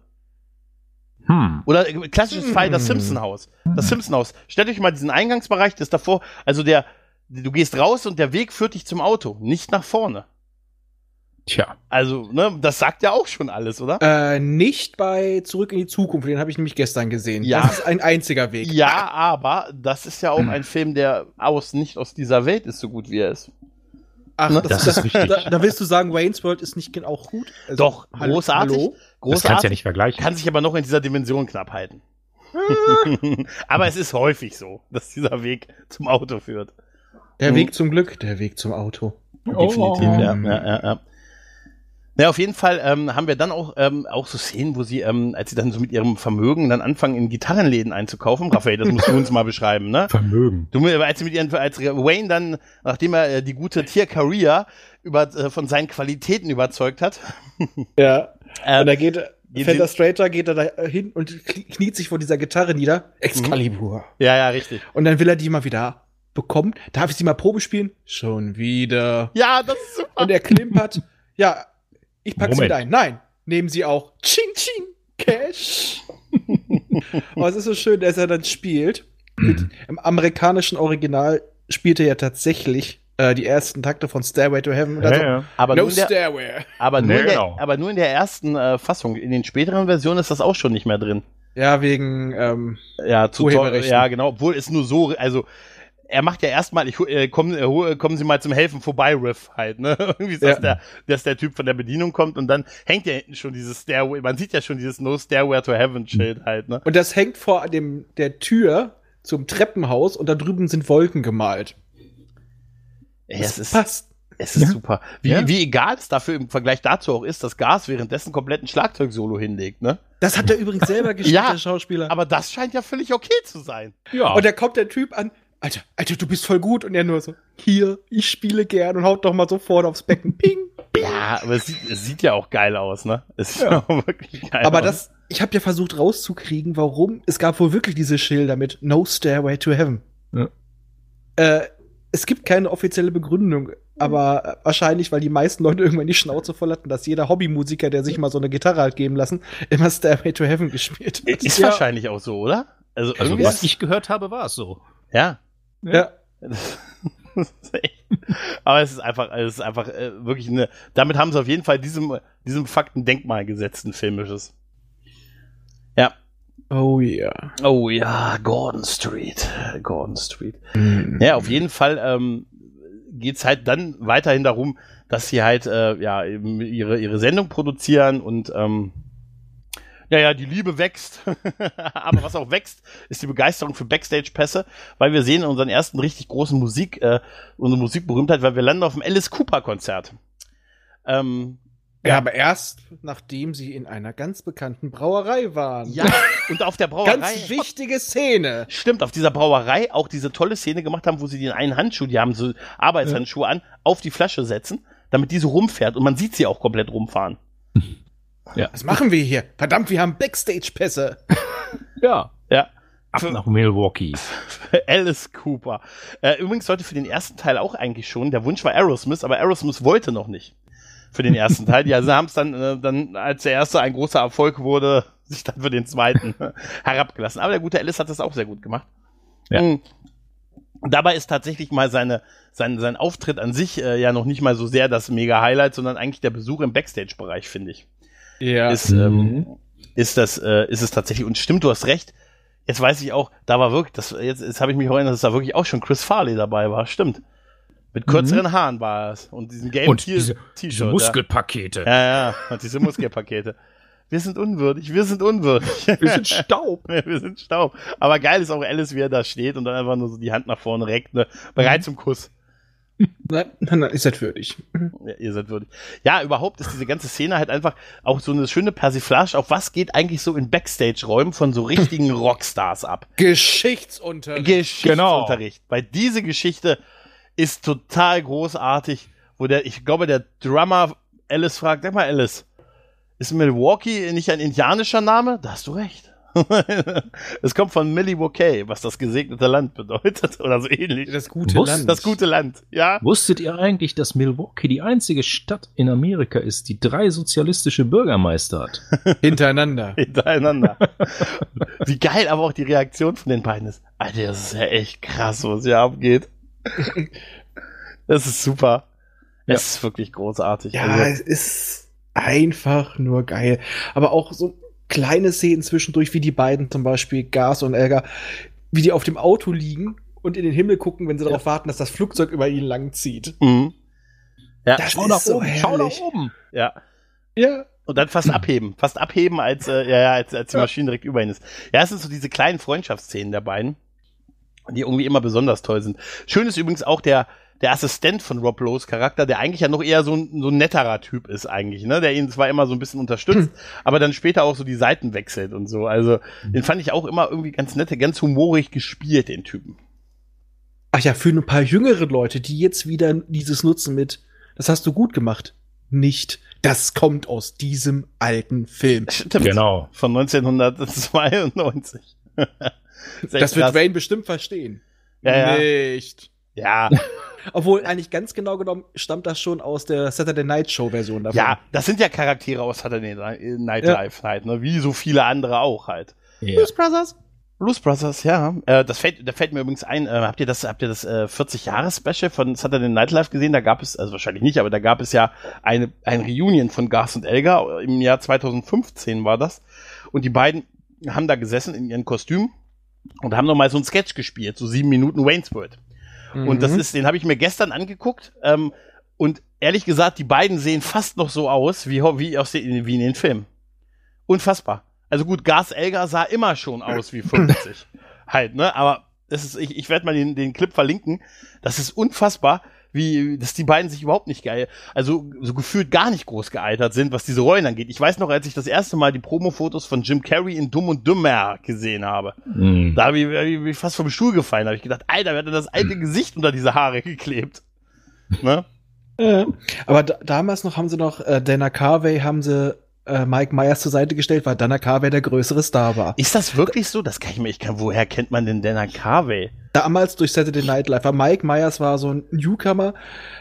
Hm. Oder äh, klassisches hm. Fall, das Simpson-Haus. Das Simpson-Haus. Stellt euch mal diesen Eingangsbereich, das davor, also der, du gehst raus und der Weg führt dich zum Auto, nicht nach vorne. Tja. Also, ne, das sagt ja auch schon alles, oder? Äh, nicht bei Zurück in die Zukunft, den habe ich nämlich gestern gesehen. Ja. Das ist ein einziger Weg. Ja, aber das ist ja auch hm. ein Film, der aus, nicht aus dieser Welt ist, so gut wie er ist. Ach, Ne? das, Das ist richtig. Da, da willst du sagen, Wayne's World ist nicht auch gut? Also, Doch, hallo- großartig. hallo? Das kannst du Großartig. ja nicht vergleichen. Kann sich aber noch in dieser Dimension knapp halten. aber es ist häufig so, dass dieser Weg zum Auto führt. Der Mhm. Weg zum Glück, der Weg zum Auto. Definitiv, Oh. ja, ja, ja, ja. Ja, auf jeden Fall ähm, haben wir dann auch, ähm, auch so Szenen, wo sie, ähm, als sie dann so mit ihrem Vermögen dann anfangen, in Gitarrenläden einzukaufen. Raphael, das musst du uns mal beschreiben, ne? Vermögen. Du, als sie mit ihren, als Wayne dann, nachdem er äh, die gute Tier Career über, äh, von seinen Qualitäten überzeugt hat, Ja. äh, Und da geht Fender Strater geht er da hin und knie- kniet sich vor dieser Gitarre nieder. Excalibur. ja, ja, richtig. Und dann will er die mal wieder bekommen. Darf ich sie mal Probe spielen? Schon wieder. Ja, das ist super. Und er klimpert. ja, ich pack sie Moment. wieder ein. Nein, nehmen sie auch. Ching, ching, Cash. Aber es ist so schön, dass er dann spielt. Mit, Im amerikanischen Original spielt er ja tatsächlich äh, die ersten Takte von Stairway to Heaven. Ja, so, ja. Aber, no nur in der, Stairway. aber, nur Nee, in der, genau. aber nur in der ersten äh, Fassung. In den späteren Versionen ist das auch schon nicht mehr drin. Ja, wegen, ähm, Ja, zu ja, genau. Obwohl es nur so, also er macht ja erstmal, ich äh, komm, äh, hol- kommen Sie mal zum Helfen vorbei, Riff halt, ne? Irgendwie ist das Ja. der, dass der Typ von der Bedienung kommt und dann hängt ja hinten schon dieses Stairway, man sieht ja schon dieses No Stairway to Heaven Schild halt, ne? und das hängt vor dem, der Tür zum Treppenhaus und da drüben sind Wolken gemalt. Ey, es ist, passt. es ist Ja. super. Wie, Ja. wie egal es dafür im Vergleich dazu auch ist, dass Gas währenddessen kompletten Schlagzeugsolo hinlegt, ne? Das hat er übrigens selber geschrieben, Ja, der Schauspieler. Aber das scheint ja völlig okay zu sein. Ja. Und da kommt der Typ an, Alter, Alter, du bist voll gut. Und er nur so, hier, ich spiele gern und haut doch mal so vorne aufs Becken. Ping. Ja, aber es sieht, es sieht ja auch geil aus, ne? Es sieht auch wirklich geil Aber aus. das, ich habe ja versucht rauszukriegen, warum. Es gab wohl wirklich diese Schilder mit No Stairway to Heaven. Ja. Äh, es gibt keine offizielle Begründung, aber wahrscheinlich, weil die meisten Leute irgendwann die Schnauze voll hatten, dass jeder Hobbymusiker, der sich mal so eine Gitarre hat geben lassen, immer Stairway to Heaven gespielt hat. ist ja. wahrscheinlich auch so, oder? Also, also, irgendwie. was ich gehört habe, war es so. ja. Ja. Aber es ist einfach, es ist einfach äh, wirklich eine. Damit haben sie auf jeden Fall diesem, diesem Fakt ein Denkmal gesetzt, ein filmisches. Ja. Oh ja. Oh ja, Gordon Street. Gordon Street. Mhm. Ja, auf jeden Fall ähm, geht's halt dann weiterhin darum, dass sie halt äh, ja ihre ihre Sendung produzieren und ähm, ja, ja, die Liebe wächst. Aber was auch wächst, ist die Begeisterung für Backstage-Pässe, weil wir sehen unseren ersten richtig großen Musik, äh, unsere Musikberühmtheit, weil wir landen auf dem Alice Cooper-Konzert. Ähm, Ja, aber erst nachdem sie in einer ganz bekannten Brauerei waren. ja, und auf der Brauerei. Ganz wichtige Szene. Stimmt, auf dieser Brauerei auch diese tolle Szene gemacht haben, wo sie den einen Handschuh, die haben so Arbeitshandschuhe an, auf die Flasche setzen, damit diese rumfährt und man sieht sie auch komplett rumfahren. Was machen wir hier? Verdammt, wir haben Backstage-Pässe. Ja. Ja. Ab nach Milwaukee. Alice Cooper. Äh, übrigens sollte für den ersten Teil auch eigentlich schon, der Wunsch war Aerosmith, aber Aerosmith wollte noch nicht. Für den ersten Teil. Die also haben es dann, äh, dann, als der erste ein großer Erfolg wurde, sich dann für den zweiten herabgelassen. Aber der gute Alice hat das auch sehr gut gemacht. Ja. Mhm. Dabei ist tatsächlich mal seine, sein, sein Auftritt an sich äh, ja noch nicht mal so sehr das mega Highlight, sondern eigentlich der Besuch im Backstage-Bereich, finde ich. Ja. Ist, ähm, ist das, äh, ist es tatsächlich. Und stimmt, du hast recht. Jetzt weiß ich auch, da war wirklich, das, jetzt, jetzt habe ich mich auch erinnert, dass da wirklich auch schon Chris Farley dabei war. Stimmt. Mit kürzeren Haaren war es. Und diesen gelben Und T- diese, T-Shirt. diese Muskelpakete. Ja, ja, ja. Und diese Muskelpakete. Wir sind unwürdig, wir sind unwürdig. Wir sind Staub. wir sind Staub. Aber geil ist auch Alice, wie er da steht und dann einfach nur so die Hand nach vorne reckt, ne? Bereit Mhm. zum Kuss. Nein, nein, nein, ist das würdig. Ja, ihr seid würdig. Ja, überhaupt ist diese ganze Szene halt einfach auch so eine schöne Persiflage auf was geht eigentlich so in Backstage-Räumen von so richtigen Rockstars ab. Geschichtsunterricht. Geschichtsunterricht. Weil diese Geschichte ist total großartig, wo der, ich glaube, der Drummer Alice fragt, sag mal Alice, ist Milwaukee nicht ein indianischer Name? Da hast du recht. es kommt von Milwaukee, was das gesegnete Land bedeutet oder so ähnlich. das gute Wusst- Land. Das gute Land, ja? Wusstet ihr eigentlich, dass Milwaukee die einzige Stadt in Amerika ist, die drei sozialistische Bürgermeister hat? Hintereinander. Hintereinander. Wie geil aber auch die Reaktion von den beiden ist. Alter, das ist ja echt krass, was hier abgeht. Das ist super. Ja. Es ist wirklich großartig. Ja, Also, es ist einfach nur geil. Aber auch so kleine Szenen zwischendurch, wie die beiden zum Beispiel, Gas und Elga, wie die auf dem Auto liegen und in den Himmel gucken, wenn sie darauf warten, dass das Flugzeug über ihnen lang zieht. mhm. Ja. Das Schau nach so oben, schau nach oben. Ja. Ja. Und dann fast abheben. Fast abheben, als, äh, ja, ja, als, als die Maschine direkt über ihn ist. Ja, es sind so diese kleinen Freundschaftsszenen der beiden, die irgendwie immer besonders toll sind. Schön ist übrigens auch der, der Assistent von Rob Lowe's Charakter, der eigentlich ja noch eher so ein, so ein netterer Typ ist eigentlich, ne? Der ihn zwar immer so ein bisschen unterstützt, aber dann später auch so die Seiten wechselt und so. Also, den fand ich auch immer irgendwie ganz nett, ganz humorig gespielt, den Typen. Ach ja, für ein paar jüngere Leute, die jetzt wieder dieses nutzen mit, das hast du gut gemacht. Nicht. Das kommt aus diesem alten Film. Stimmt. Genau. Von 1992. Sehr Das wird krass. Wayne bestimmt verstehen. Ja, ja. Nicht. Ja, Obwohl, eigentlich ganz genau genommen stammt das schon aus der Saturday Night Show Version davon. ja, das sind ja Charaktere aus Saturday Night Live halt, ne? Wie so viele andere auch halt. Ja. Blues Brothers. Blues Brothers, ja. Äh, das fällt, da fällt mir übrigens ein, äh, habt ihr das, habt ihr das äh, 40-Jahres-Special von Saturday Night Live gesehen? Da gab es, also wahrscheinlich nicht, aber da gab es ja eine, ein Reunion von Garth und Elga im Jahr 2015 war das. Und die beiden haben da gesessen in ihren Kostümen und haben nochmal so ein Sketch gespielt, so sieben Minuten Wayne's World. Und das Mhm. ist, den habe ich mir gestern angeguckt. Ähm, und ehrlich gesagt, die beiden sehen fast noch so aus wie, wie, aus den, wie in den Filmen. Unfassbar. Also gut, Gas Elgar sah immer schon aus wie 50. halt, ne? Aber das ist, ich, ich werde mal den, den Clip verlinken. Das ist unfassbar, wie, dass die beiden sich überhaupt nicht geil, also so gefühlt gar nicht groß gealtert sind, was diese Rollen angeht. Ich weiß noch, als ich das erste Mal die Promo-Fotos von Jim Carrey in Dumm und Dümmer gesehen habe. Mhm. Da habe ich, hab ich fast vom Stuhl gefallen. Da habe ich gedacht, Alter, wer hat denn das alte Gesicht unter diese Haare geklebt? Ne? Ja. Aber da, damals noch haben sie noch äh, Dana Carvey haben sie äh, Mike Myers zur Seite gestellt, weil Dana Carvey der größere Star war. Ist das wirklich so? Das kann ich mir, ich kann, woher kennt man denn Dana Carvey? Damals durch Saturday Night Live. Weil Mike Myers war so ein Newcomer.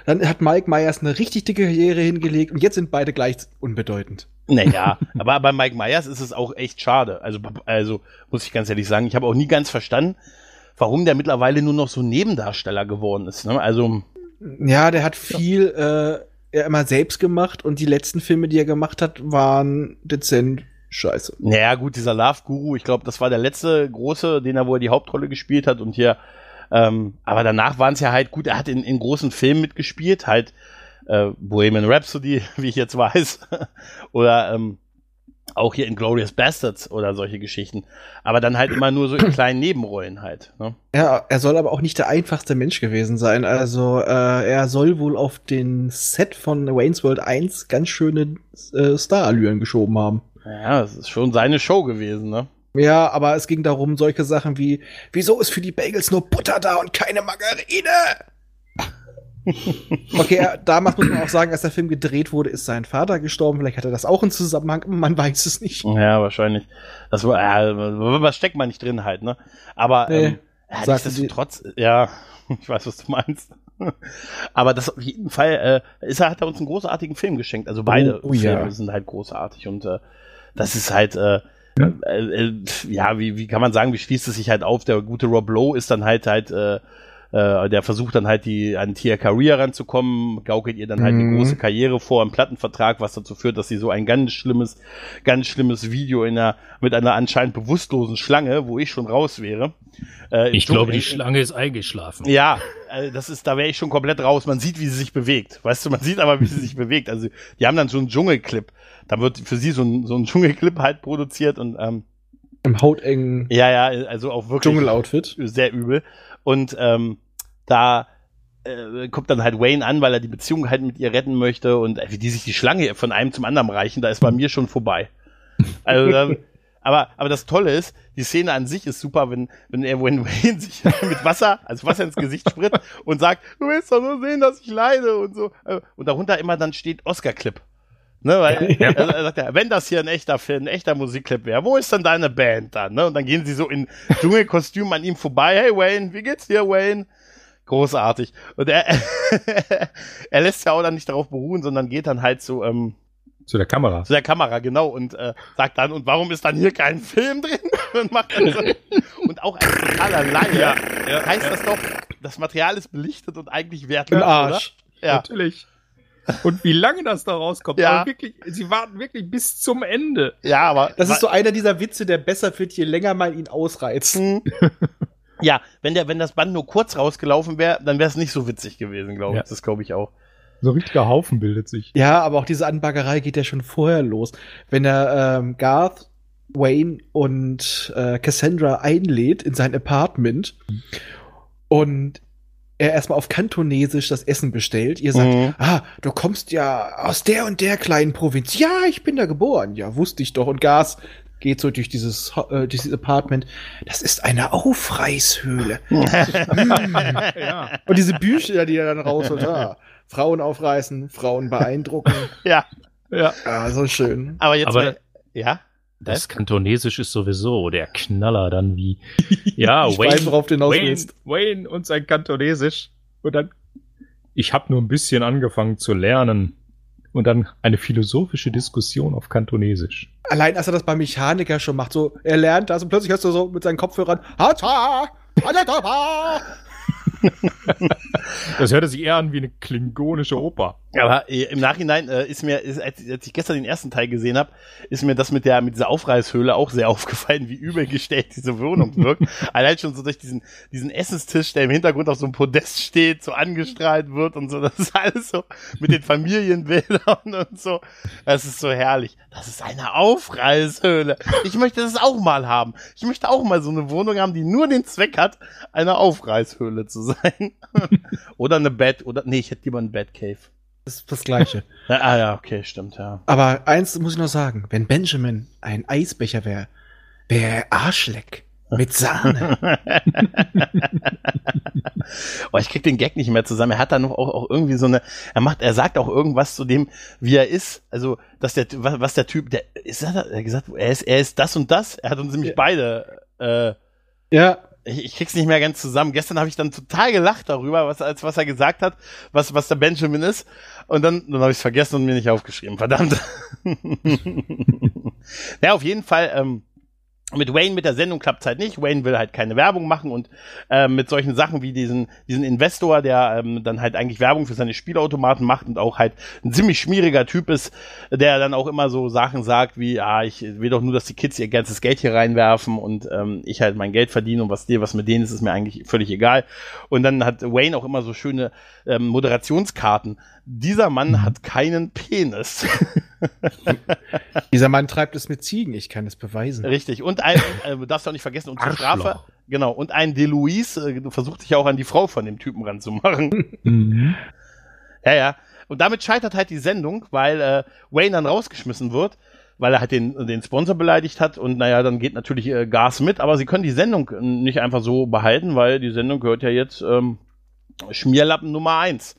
Dann hat Mike Myers eine richtig dicke Karriere hingelegt und jetzt sind beide gleich unbedeutend. Naja, aber bei Mike Myers ist es auch echt schade. Also, also muss ich ganz ehrlich sagen, ich habe auch nie ganz verstanden, warum der mittlerweile nur noch so ein Nebendarsteller geworden ist. Ne? Also, Ja, der hat viel äh, er immer selbst gemacht und die letzten Filme, die er gemacht hat, waren dezent scheiße. naja, gut, dieser Love Guru, ich glaube, das war der letzte große, den er, wo er die Hauptrolle gespielt hat und hier, ähm, aber danach waren es ja halt gut, er hat in, in großen Filmen mitgespielt, halt äh, Bohemian Rhapsody, wie ich jetzt weiß, oder ähm, auch hier in Glorious Bastards oder solche Geschichten. Aber dann halt immer nur so in kleinen Nebenrollen halt. Ne? Ja, er soll aber auch nicht der einfachste Mensch gewesen sein. Also äh, er soll wohl auf den Set von Wayne's World 1 ganz schöne äh, Starallüren geschoben haben. Ja, das ist schon seine Show gewesen, ne? Ja, aber es ging darum, solche Sachen wie, wieso ist für die Bagels nur Butter da und keine Margarine? Okay, er, damals muss man auch sagen, als der Film gedreht wurde, ist sein Vater gestorben. Vielleicht hat er das auch in Zusammenhang, man weiß es nicht. Ja, wahrscheinlich. Das war, ja, was steckt man nicht drin halt, ne? Aber Nee, ähm, ja, nichtsdestotrotz, ja, ich weiß, was du meinst. Aber das auf jeden Fall, äh, ist er, hat er uns einen großartigen Film geschenkt. Also beide Oh, oh ja. Filme sind halt großartig und äh, das ist halt, äh, Ja. äh, äh, ja, wie, wie kann man sagen, wie schließt es sich halt auf? Der gute Rob Lowe ist dann halt halt, äh, äh, der versucht dann halt die an Tia Career ranzukommen, gaukelt ihr dann halt eine Mhm. große Karriere vor, einen Plattenvertrag, was dazu führt, dass sie so ein ganz schlimmes, ganz schlimmes Video in einer, mit einer anscheinend bewusstlosen Schlange, wo ich schon raus wäre. Äh, Ich glaube, die Schlange ist eingeschlafen. ja, äh, das ist, da wäre ich schon komplett raus. Man sieht, wie sie sich bewegt. Weißt du, man sieht aber, wie sie sich bewegt. Also, die haben dann so einen Dschungelclip. Da wird für sie so ein, so ein Dschungelclip halt produziert und, ähm, Im hautengen ja, ja, also auch wirklich Dschungeloutfit. sehr übel. Und, ähm, da, äh, kommt dann halt Wayne an, weil er die Beziehung halt mit ihr retten möchte und äh, wie die sich die Schlange von einem zum anderen reichen, da ist bei mir schon vorbei. Also, da, aber, aber das Tolle ist, die Szene an sich ist super, wenn, wenn er, wenn Wayne sich mit Wasser, also Wasser ins Gesicht spritzt und sagt, du willst doch nur sehen, dass ich leide und so. Äh, Und darunter immer dann steht Oscar-Clip. Ne, weil Ja. er, er sagt ja, wenn das hier ein echter Film, ein echter Musikclip wäre, wo ist dann deine Band dann? Ne? Und dann gehen sie so in Dschungelkostüm an ihm vorbei. Hey Wayne, wie geht's dir, Wayne? Großartig. Und er, er lässt ja auch dann nicht darauf beruhen, sondern geht dann halt so ähm, Zu der Kamera. zu der Kamera, genau, und äh, sagt dann, und warum ist dann hier kein Film drin? und macht dann so. Und auch als totaler Laie heißt das doch, das Material ist belichtet und eigentlich wertlos, Im Arsch. oder? Ja. Natürlich. Und wie lange das da rauskommt. Ja. Wirklich, sie warten wirklich bis zum Ende. Ja, aber Das ist so einer dieser Witze, der besser wird, je länger man ihn ausreizt. Ja, wenn der, wenn das Band nur kurz rausgelaufen wäre, dann wäre es nicht so witzig gewesen, glaube ich. Ja. Das glaube ich auch. So ein richtiger Haufen bildet sich. Ja, aber auch diese Anbaggerei geht ja schon vorher los. Wenn er ähm, Garth, Wayne und äh, Cassandra einlädt in sein Apartment und er erstmal auf Kantonesisch das Essen bestellt. Ihr sagt, Mhm. ah, du kommst ja aus der und der kleinen Provinz. Ja, ich bin da geboren. Ja, wusste ich doch. Und Gas geht so durch dieses, äh, dieses Apartment. Das ist eine Aufreißhöhle. ja. Und diese Bücher, die er dann rausholt, ah, Frauen aufreißen, Frauen beeindrucken. Ja, ja. Ah, so schön. aber jetzt. Aber- mal- ja? Das Kantonesisch ist sowieso der Knaller dann wie. Ja, Ich weiß, worauf du hinaus Wayne, willst. Wayne und sein Kantonesisch. Und dann. Ich habe nur ein bisschen angefangen zu lernen. Und dann eine philosophische Diskussion auf Kantonesisch. Allein, als er das beim Mechaniker schon macht, so, er lernt das und plötzlich hörst du so mit seinen Kopfhörern! Hata! Das hörte sich eher an wie eine klingonische Oper. Aber äh, im Nachhinein äh, ist mir, ist, als, als ich gestern den ersten Teil gesehen habe, ist mir das mit der mit dieser Aufreißhöhle auch sehr aufgefallen, wie übelgestellt diese Wohnung wirkt. Allein schon so durch diesen diesen Essenstisch, der im Hintergrund auf so einem Podest steht, so angestrahlt wird und so. Das ist alles so mit den Familienbildern und so. Das ist so herrlich. Das ist eine Aufreißhöhle. Ich möchte das auch mal haben. Ich möchte auch mal so eine Wohnung haben, die nur den Zweck hat, eine Aufreißhöhle zu sein. oder eine Bed oder nee, ich hätte lieber ein Batcave. Das ist das Gleiche. Ah ja, okay, stimmt, ja. Aber eins muss ich noch sagen, wenn Benjamin ein Eisbecher wäre, wäre er Arschleck. Mit Sahne. oh, ich krieg den Gag nicht mehr zusammen. Er hat da noch auch, auch irgendwie so eine, er macht, er sagt auch irgendwas zu dem, wie er ist. Also, dass der, was, was der Typ, der, ist er, er hat gesagt, er ist, er ist das und das. Er hat uns nämlich Ja. beide, äh, ja, ich, ich krieg's nicht mehr ganz zusammen. Gestern habe ich dann total gelacht darüber, was, als was er gesagt hat, was, was der Benjamin ist. Und dann, dann habe ich es vergessen und mir nicht aufgeschrieben. Verdammt. ja, auf jeden Fall, ähm, mit Wayne mit der Sendung klappt halt nicht. Wayne will halt keine Werbung machen und ähm, mit solchen Sachen wie diesen, diesen Investor, der ähm, dann halt eigentlich Werbung für seine Spielautomaten macht und auch halt ein ziemlich schmieriger Typ ist, der dann auch immer so Sachen sagt wie, ah, ich will doch nur, dass die Kids ihr ganzes Geld hier reinwerfen und ähm, ich halt mein Geld verdiene und was dir, was mit denen ist, ist mir eigentlich völlig egal. Und dann hat Wayne auch immer so schöne ähm, Moderationskarten. Dieser Mann hat keinen Penis. dieser Mann treibt es mit Ziegen, ich kann es beweisen. Richtig. Und ein, äh, du darfst auch nicht vergessen, und zur. Strafe, genau, und ein DeLuise äh, versucht sich ja auch an die Frau von dem Typen ranzumachen. Mhm. ja, ja. Und damit scheitert halt die Sendung, weil äh, Wayne dann rausgeschmissen wird, weil er halt den, den Sponsor beleidigt hat. Und naja, dann geht natürlich äh, Gas mit, aber sie können die Sendung äh, nicht einfach so behalten, weil die Sendung gehört ja jetzt ähm, Schmierlappen Nummer eins.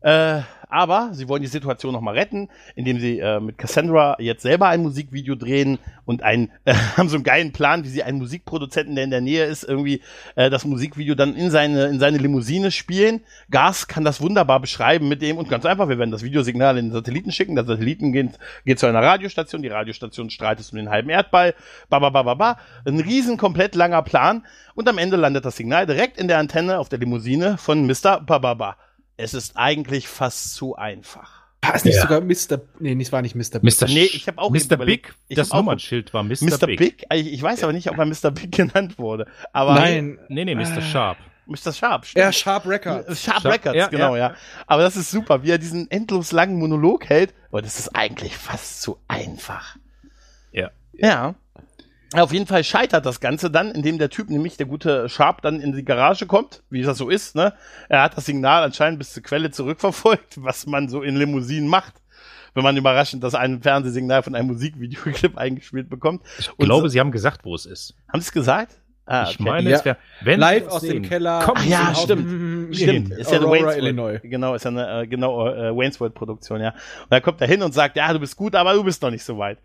Äh, aber sie wollen die Situation nochmal retten, indem sie äh, mit Cassandra jetzt selber ein Musikvideo drehen und ein, äh, haben so einen geilen Plan, wie sie einen Musikproduzenten, der in der Nähe ist, irgendwie äh, das Musikvideo dann in seine, in seine Limousine spielen. Gas kann das wunderbar beschreiben mit dem und ganz einfach, wir werden das Videosignal in den Satelliten schicken, der Satelliten geht, geht zu einer Radiostation, die Radiostation strahlt es um den halben Erdball, ba, ba, ba, ba, ba. Ein riesen, komplett langer Plan und am Ende landet das Signal direkt in der Antenne auf der Limousine von Mr. Bababa. Es ist eigentlich fast zu einfach. War es nicht Ja. sogar Mr. Nee, es war nicht Mr. Mr. Nee, ich habe auch Mr. Big, ich das Nummernschild war Mr. Mr. Big. Big? Ich, ich weiß aber nicht, ob er Mr. Big genannt wurde. Aber Nein, Nee, nee, Mr. Äh, Sharp. Mr. Sharp. stimmt. er Sharp Records. Sharp Sharp, Records, ja, genau, ja. ja. Aber das ist super, wie er diesen endlos langen Monolog hält. Aber das ist eigentlich fast zu einfach. Ja. Ja. Auf jeden Fall scheitert das Ganze dann, indem der Typ, nämlich der gute Sharp, dann in die Garage kommt, wie das so ist, ne? Er hat das Signal anscheinend bis zur Quelle zurückverfolgt, was man so in Limousinen macht, wenn man überraschend das ein Fernsehsignal von einem Musikvideoclip eingespielt bekommt. Ich Und glaube, so- sie haben gesagt, wo es ist. Haben sie es gesagt? Ah, Ich okay. meine, Ja. es wäre, wenn Live aus dem Keller. Ach ja, stimmt. Mm, Stimmt, ist ja eine Aurora, Wayne's Illinois. Genau, ist ja eine äh, genau äh, Wayne's World Produktion, ja. Und dann kommt er hin und sagt, ja, du bist gut, aber du bist noch nicht so weit.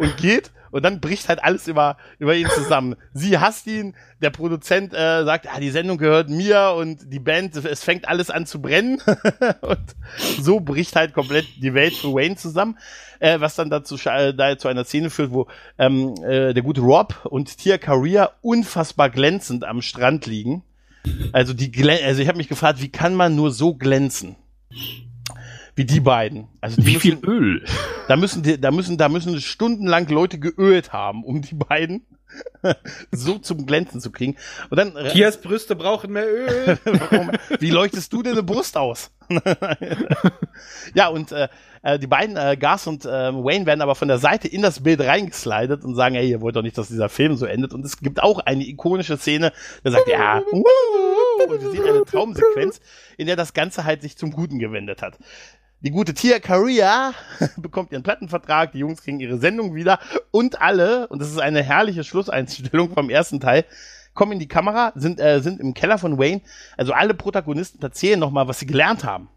Und geht und dann bricht halt alles über über ihn zusammen. Sie hasst ihn, der Produzent äh, sagt, ja, die Sendung gehört mir und die Band, es fängt alles an zu brennen und so bricht halt komplett die Welt für Wayne zusammen, äh, was dann dazu äh, da zu einer Szene führt, wo ähm, äh, der gute Rob und Tia Career unfassbar glänzend am Strand liegen. Also die glä- also ich habe mich gefragt, wie kann man nur so glänzen? Wie die beiden. Also die Wie müssen, viel Öl? da müssen die, da müssen da müssen stundenlang Leute geölt haben um die beiden. so zum Glänzen zu kriegen. Und dann. Tias Brüste brauchen mehr Öl. Warum, wie leuchtest du denn eine Brust aus? ja, und äh, äh, die beiden, äh, Gas und äh, Wayne, werden aber von der Seite in das Bild reingeslidet und sagen, ey, ihr wollt doch nicht, dass dieser Film so endet. Und es gibt auch eine ikonische Szene, der sagt, ja, und wir sehen eine Traumsequenz, in der das Ganze halt sich zum Guten gewendet hat. Die gute Tia Career bekommt ihren Plattenvertrag, die Jungs kriegen ihre Sendung wieder und alle, und das ist eine herrliche Schlusseinstellung vom ersten Teil, kommen in die Kamera, sind, äh, sind im Keller von Wayne. Also alle Protagonisten erzählen nochmal, was sie gelernt haben.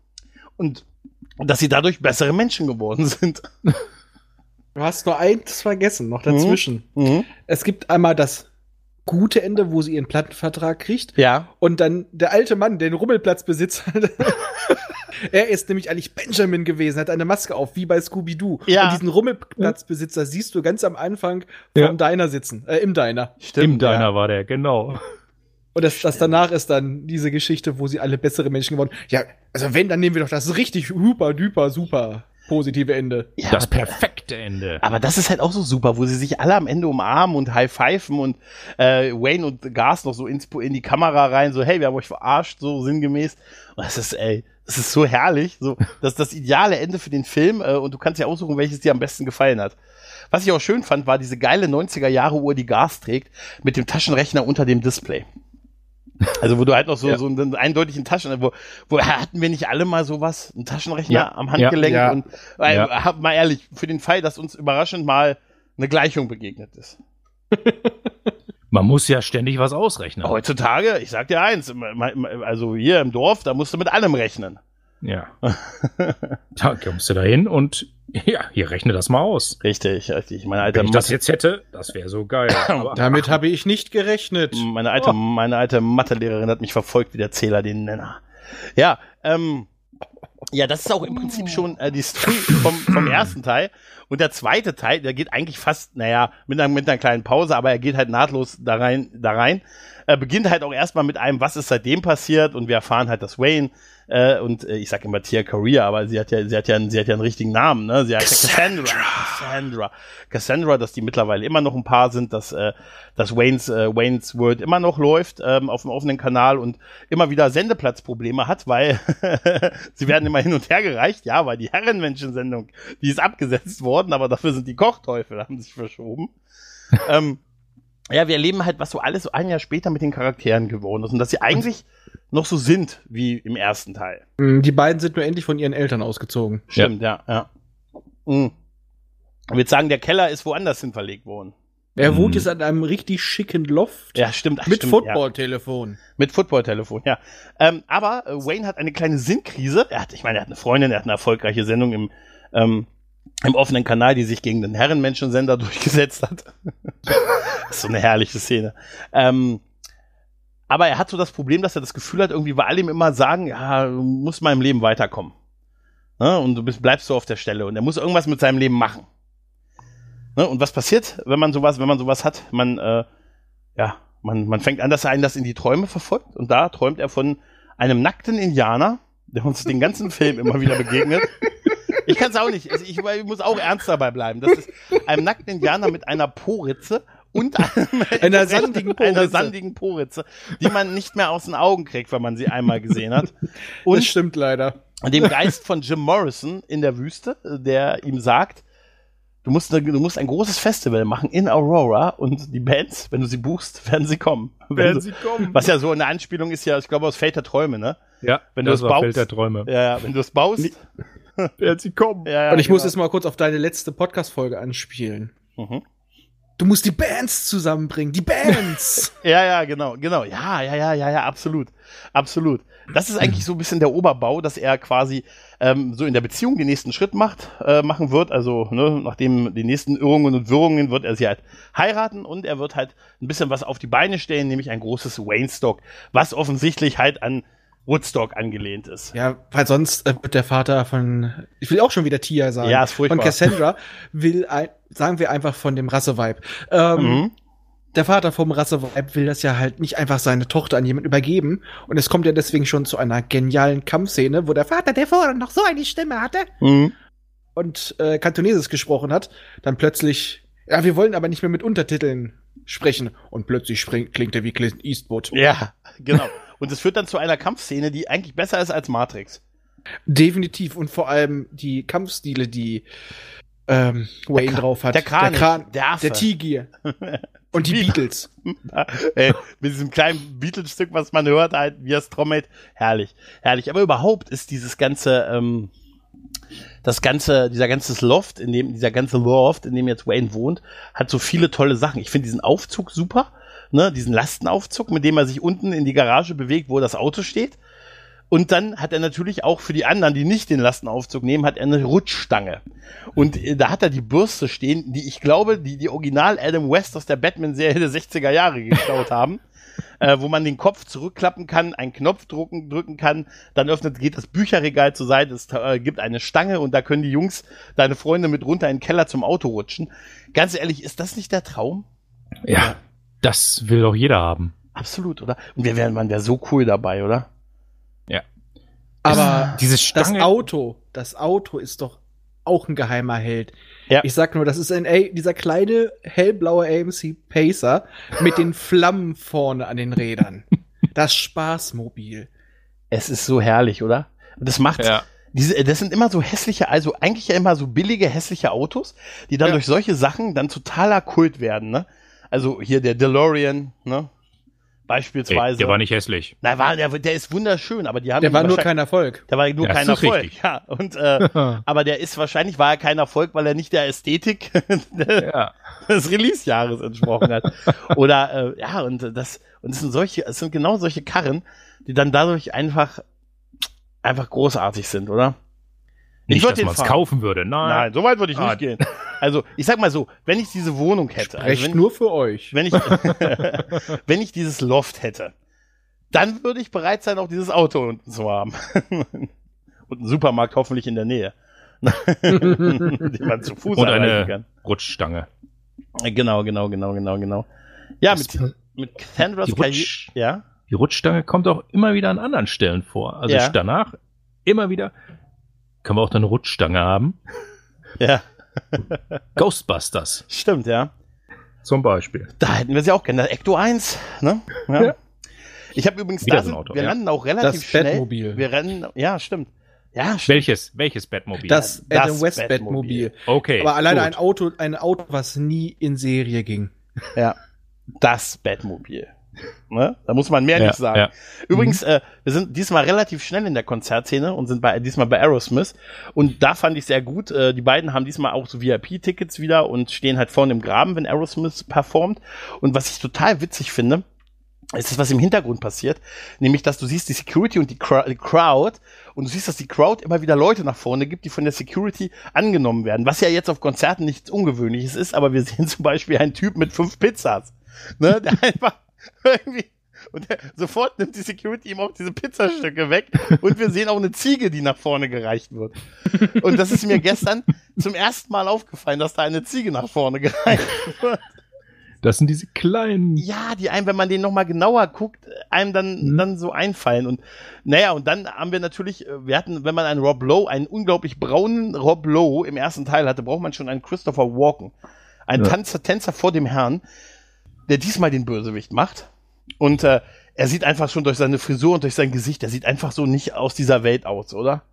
Und dass sie dadurch bessere Menschen geworden sind. Du hast nur eins vergessen, noch dazwischen. Mhm. Mhm. Es gibt einmal das gute Ende, wo sie ihren Plattenvertrag kriegt. Ja. Und dann der alte Mann, der den Rummelplatz besitzt. er ist nämlich eigentlich Benjamin gewesen, hat eine Maske auf, wie bei Scooby-Doo. Ja. Und diesen Rummelplatzbesitzer siehst du ganz am Anfang vom ja. Diner sitzen, äh, im Diner. Stimmt, Im Diner ja. war der, genau. Und das, das danach ist dann diese Geschichte, wo sie alle bessere Menschen geworden. Ja, also wenn, dann nehmen wir doch das richtig super, duper, super positive Ende. Ja, das perfekte Ende. Aber das ist halt auch so super, wo sie sich alle am Ende umarmen und high-pfeifen und äh, Wayne und Gas noch so ins, in die Kamera rein, so, hey, wir haben euch verarscht, so sinngemäß. Und das ist, ey, das ist so herrlich. So, das ist das ideale Ende für den Film äh, und du kannst ja aussuchen, welches dir am besten gefallen hat. Was ich auch schön fand, war diese geile 90er Jahre Uhr, die Gas trägt, mit dem Taschenrechner unter dem Display. Also wo du halt noch so, ja. so einen eindeutigen Taschen, wo, wo hatten wir nicht alle mal sowas, einen Taschenrechner ja. am Handgelenk ja. und äh, mal ehrlich, für den Fall, dass uns überraschend mal eine Gleichung begegnet ist. Man muss ja ständig was ausrechnen. Heutzutage, ich sag dir eins, also hier im Dorf, da musst du mit allem rechnen. Ja. da kommst du da hin und ja, hier rechne das mal aus. Richtig, richtig. Meine alte Wenn ich das jetzt hätte, das wäre so geil. Damit habe ich nicht gerechnet. Meine alte, oh. meine alte Mathelehrerin hat mich verfolgt wie der Zähler den Nenner. Ja, ähm, ja, das ist auch im Prinzip schon äh, die Story vom, vom ersten Teil. Und der zweite Teil, der geht eigentlich fast, naja, mit einer, mit einer kleinen Pause, aber er geht halt nahtlos da rein, da rein. Er beginnt halt auch erstmal mit einem, was ist seitdem passiert und wir erfahren halt, dass Wayne äh, und äh, ich sag immer Tia Korea, aber sie hat ja, sie hat ja, sie hat ja einen richtigen Namen, ne? Sie hat Cassandra. Cassandra. Cassandra, dass die mittlerweile immer noch ein Paar sind, dass, äh, dass Wayne's, äh, Wayne's World immer noch läuft ähm, auf dem offenen Kanal und immer wieder Sendeplatzprobleme hat, weil sie werden immer hin und her gereicht, ja, weil die Herrenmenschensendung, die ist abgesetzt worden, aber dafür sind die Kochteufel, haben sich verschoben. ähm, ja, wir erleben halt, was so alles so ein Jahr später mit den Charakteren geworden ist und dass sie eigentlich noch so sind wie im ersten Teil. Mm, die beiden sind nur endlich von ihren Eltern ausgezogen. Stimmt, ja, ja. ja. Mhm. Ich würde sagen, der Keller ist woanders hin verlegt worden. Er mhm. wohnt jetzt an einem richtig schicken Loft. Ja, stimmt. Mit Footballtelefon. Ja. Mit Footballtelefon, ja. Ähm, aber äh, Wayne hat eine kleine Sinnkrise. Er hat, ich meine, er hat eine Freundin, er hat eine erfolgreiche Sendung im, ähm, im offenen Kanal, die sich gegen den Herrenmenschensender durchgesetzt hat. das ist so eine herrliche Szene. Ähm, aber er hat so das Problem, dass er das Gefühl hat, irgendwie, weil alle ihm immer sagen, ja, mal im Leben weiterkommen. Ne? Und du bist, bleibst so auf der Stelle. Und er muss irgendwas mit seinem Leben machen. Ne? Und was passiert, wenn man sowas, wenn man sowas hat? Man, äh, ja, man, man fängt an, dass er einen das in die Träume verfolgt. Und da träumt er von einem nackten Indianer, der uns den ganzen Film immer wieder begegnet. Ich kann es auch nicht. Ich, ich, muss auch ernst dabei bleiben. Das ist ein nackten Indianer mit einer Poritze und einer sandigen Poritze. einer sandigen Poritze, die man nicht mehr aus den Augen kriegt, wenn man sie einmal gesehen hat. Und das stimmt leider. Dem Geist von Jim Morrison in der Wüste, der ihm sagt, du musst, du musst ein großes Festival machen in Aurora und die Bands, wenn du sie buchst, werden sie kommen. Werden sie kommen. Was ja so eine Anspielung ist ja, ich glaube, aus Feld der Träume, ne? Ja, wenn du es baust. Feld der Träume. Ja, wenn du es baust. werden sie kommen. Ja, ja, und ich genau. muss jetzt mal kurz auf deine letzte Podcast-Folge anspielen. Mhm. Du musst die Bands zusammenbringen, die Bands. ja, ja, genau, genau. Ja, ja, ja, ja, ja, absolut. Absolut. Das ist eigentlich so ein bisschen der Oberbau, dass er quasi ähm, so in der Beziehung den nächsten Schritt macht, äh, machen wird. Also, ne, nachdem die nächsten Irrungen und Wirrungen wird er sie halt heiraten und er wird halt ein bisschen was auf die Beine stellen, nämlich ein großes Wayne-Stock, was offensichtlich halt an Woodstock angelehnt ist. Ja, weil sonst äh, wird der Vater von, ich will auch schon wieder Tia sagen, ja, ist furchtbar. von Cassandra, will, ein, sagen wir einfach von dem Rasseweib. Ähm, mhm. Der Vater vom Rasseweib will das ja halt nicht einfach seine Tochter an jemanden übergeben. Und es kommt ja deswegen schon zu einer genialen Kampfszene, wo der Vater, der vorher noch so eine Stimme hatte mhm. und äh, Kantonesisch gesprochen hat, dann plötzlich, ja, wir wollen aber nicht mehr mit Untertiteln sprechen und plötzlich springt, klingt er wie Clint Eastwood. Ja, genau. Und es führt dann zu einer Kampfszene, die eigentlich besser ist als Matrix. Definitiv und vor allem die Kampfstile, die ähm, Wayne Kra- drauf hat. der Kranich, der, Kran, der der Tiger und die Beatles. Ey, mit diesem kleinen Beatles-Stück, was man hört, halt, wie er es trommelt. Herrlich, herrlich. Aber überhaupt ist dieses ganze, ähm, das ganze, dieser ganze Loft, in dem, dieser ganze Loft, in dem jetzt Wayne wohnt, hat so viele tolle Sachen. Ich finde diesen Aufzug super, ne, diesen Lastenaufzug, mit dem er sich unten in die Garage bewegt, wo das Auto steht. Und dann hat er natürlich auch für die anderen, die nicht den Lastenaufzug nehmen, hat er eine Rutschstange. Und äh, da hat er die Bürste stehen, die ich glaube, die die Original Adam West aus der Batman-Serie der 60er Jahre geklaut haben. Äh, wo man den Kopf zurückklappen kann, einen Knopf drücken, drücken kann, dann öffnet, geht das Bücherregal zur Seite, es äh, gibt eine Stange und da können die Jungs, deine Freunde mit runter in den Keller zum Auto rutschen. Ganz ehrlich, ist das nicht der Traum? Ja, das will doch jeder haben. Absolut, oder? Und wir wären, man wäre so cool dabei, oder? Aber Diese das Stange. Auto, das Auto ist doch auch ein geheimer Held. Ja. Ich sag nur, das ist ein, ey, dieser kleine hellblaue AMC Pacer mit den Flammen vorne an den Rädern. Das Spaßmobil. Es ist so herrlich, oder? Und das macht, Ja. diese, das sind immer so hässliche, also eigentlich ja immer so billige, hässliche Autos, die dann Ja. durch solche Sachen dann totaler Kult werden, ne? Also hier der DeLorean, ne? Beispielsweise. Ey, der war nicht hässlich. Na, war, der, der ist wunderschön, aber die haben Der war nur kein Erfolg. der war nur Ja, kein Erfolg. richtig. Ja, und äh, aber der ist wahrscheinlich war er kein Erfolg, weil er nicht der Ästhetik ja. des Release-Jahres entsprochen hat. Oder äh, ja, und das und es sind solche, es sind genau solche Karren, die dann dadurch einfach einfach großartig sind, oder? Ich Nicht, würd dass den fahren. kaufen würde. Nein. Nein, so weit würde ich Ah. nicht gehen. Also, ich sag mal so, wenn ich diese Wohnung hätte, also Recht wenn, nur für euch. wenn ich wenn ich dieses Loft hätte, dann würde ich bereit sein, auch dieses Auto unten zu haben. Und einen Supermarkt hoffentlich in der Nähe. den man zu Fuß Und eine kann. Rutschstange. Genau, genau, genau, genau, genau. Ja, Das- mit, mit Cassandras die Karriere. Rutsch- Ja, Die Rutschstange kommt auch immer wieder an anderen Stellen vor. Also Ja. danach immer wieder. Können wir auch dann eine Rutschstange haben? ja, Ghostbusters stimmt, ja. zum Beispiel. Da hätten wir sie auch gerne. Ecto 1, ne? Ja. Ja. Ich habe übrigens, Wieder da sind, Auto, wir ja. landen auch relativ Das schnell. Batmobil. Wir rennen, ja, stimmt. Ja, stimmt. Welches? Welches Batmobil? Das Das Adam West Batmobil. Batmobil. okay. Aber alleine gut. ein Auto, ein Auto, was nie in Serie ging. Ja, das Batmobil. Ne? Da muss man mehr Ja, nicht sagen. ja. Übrigens, äh, wir sind diesmal relativ schnell in der Konzertszene und sind bei, diesmal bei Aerosmith. Und da fand ich sehr gut. Äh, die beiden haben diesmal auch so VIP-Tickets wieder und stehen halt vorne im Graben, wenn Aerosmith performt. Und was ich total witzig finde, ist das, was im Hintergrund passiert, nämlich, dass du siehst die Security und die, die Crowd und du siehst, dass die Crowd immer wieder Leute nach vorne gibt, die von der Security angenommen werden, was ja jetzt auf Konzerten nichts Ungewöhnliches ist, aber wir sehen zum Beispiel einen Typ mit fünf Pizzas, ne, der einfach und der, sofort nimmt die Security ihm auch diese Pizzastücke weg und wir sehen auch eine Ziege, die nach vorne gereicht wird. Und das ist mir gestern zum ersten Mal aufgefallen, dass da eine Ziege nach vorne gereicht wird. Das sind diese kleinen. Ja, die einem, wenn man den noch mal genauer guckt, einem dann, Mhm. dann so einfallen. Und naja, und dann haben wir natürlich, äh, wir hatten, wenn man einen Rob Lowe, einen unglaublich braunen Rob Lowe im ersten Teil hatte, braucht man schon einen Christopher Walken. Ein Ja. Tanzer, Tänzer vor dem Herrn, der diesmal den Bösewicht macht. Und äh, er sieht einfach schon durch seine Frisur und durch sein Gesicht, er sieht einfach so nicht aus dieser Welt aus, oder?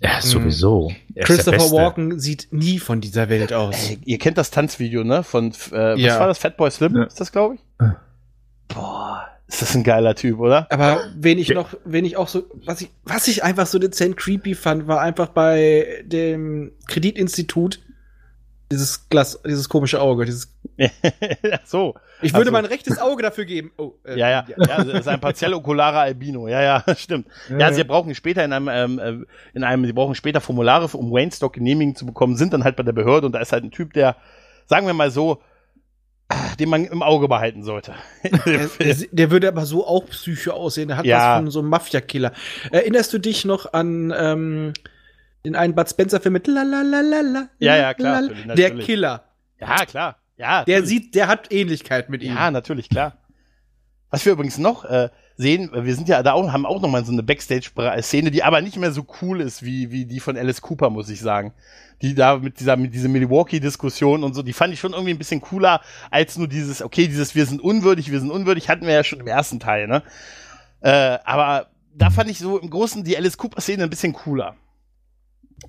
Ja, sowieso. Er Christopher. Walken sieht nie von dieser Welt aus. Ey, ihr kennt das Tanzvideo, ne? Von, äh, was Ja. war das? Fatboy Slim? Ja. Ist das, glaube ich? Boah, ist das ein geiler Typ, oder? Aber wen ich Ja. noch, wen ich auch so, was ich, was ich einfach so dezent creepy fand, war einfach bei dem Kreditinstitut dieses Glas, dieses komische Auge, dieses. So. Ich würde Also- mein rechtes Auge dafür geben. Oh, äh, Ja, ja, ja, das ist ein partiell okularer Albino. Ja, ja, stimmt. Ja, sie brauchen später in einem, ähm, äh, in einem, sie brauchen später Formulare, um Waynestock Genehmigung zu bekommen, sind dann halt bei der Behörde und da ist halt ein Typ, der, sagen wir mal so, ah, den man im Auge behalten sollte. Der, der, der würde aber so auch Psycho aussehen. Der hat Ja. was von so einem Mafia-Killer. Erinnerst du dich noch an ähm, den einen Bud Spencer-Film mit la la la la la? Ja, ja, klar, Der. Killer. ja, klar. Ja, Der natürlich. sieht, der hat Ähnlichkeit mit ihm. Ja, natürlich, klar. Was wir übrigens noch äh, sehen, wir sind ja da auch, haben auch noch mal so eine Backstage-Szene, die aber nicht mehr so cool ist wie, wie die von Alice Cooper, muss ich sagen. Die da mit dieser, mit dieser Milwaukee-Diskussion und so, die fand ich schon irgendwie ein bisschen cooler als nur dieses, okay, dieses Wir sind unwürdig, wir sind unwürdig, hatten wir ja schon im ersten Teil, ne? Äh, aber da fand ich so im Großen die Alice Cooper-Szene ein bisschen cooler.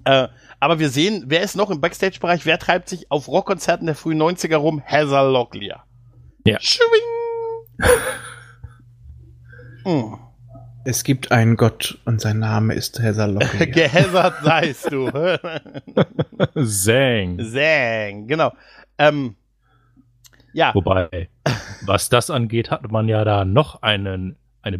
Äh, aber wir sehen, wer ist noch im Backstage-Bereich, wer treibt sich auf Rockkonzerten der frühen 90er rum? Heather Locklear. Ja. Schwing! hm. Es gibt einen Gott und seinAme ist Heather Locklear. Gehässert seist du. Zang. Zang, genau. Ähm, ja. Wobei, was das angeht, hat man ja da noch einen, eine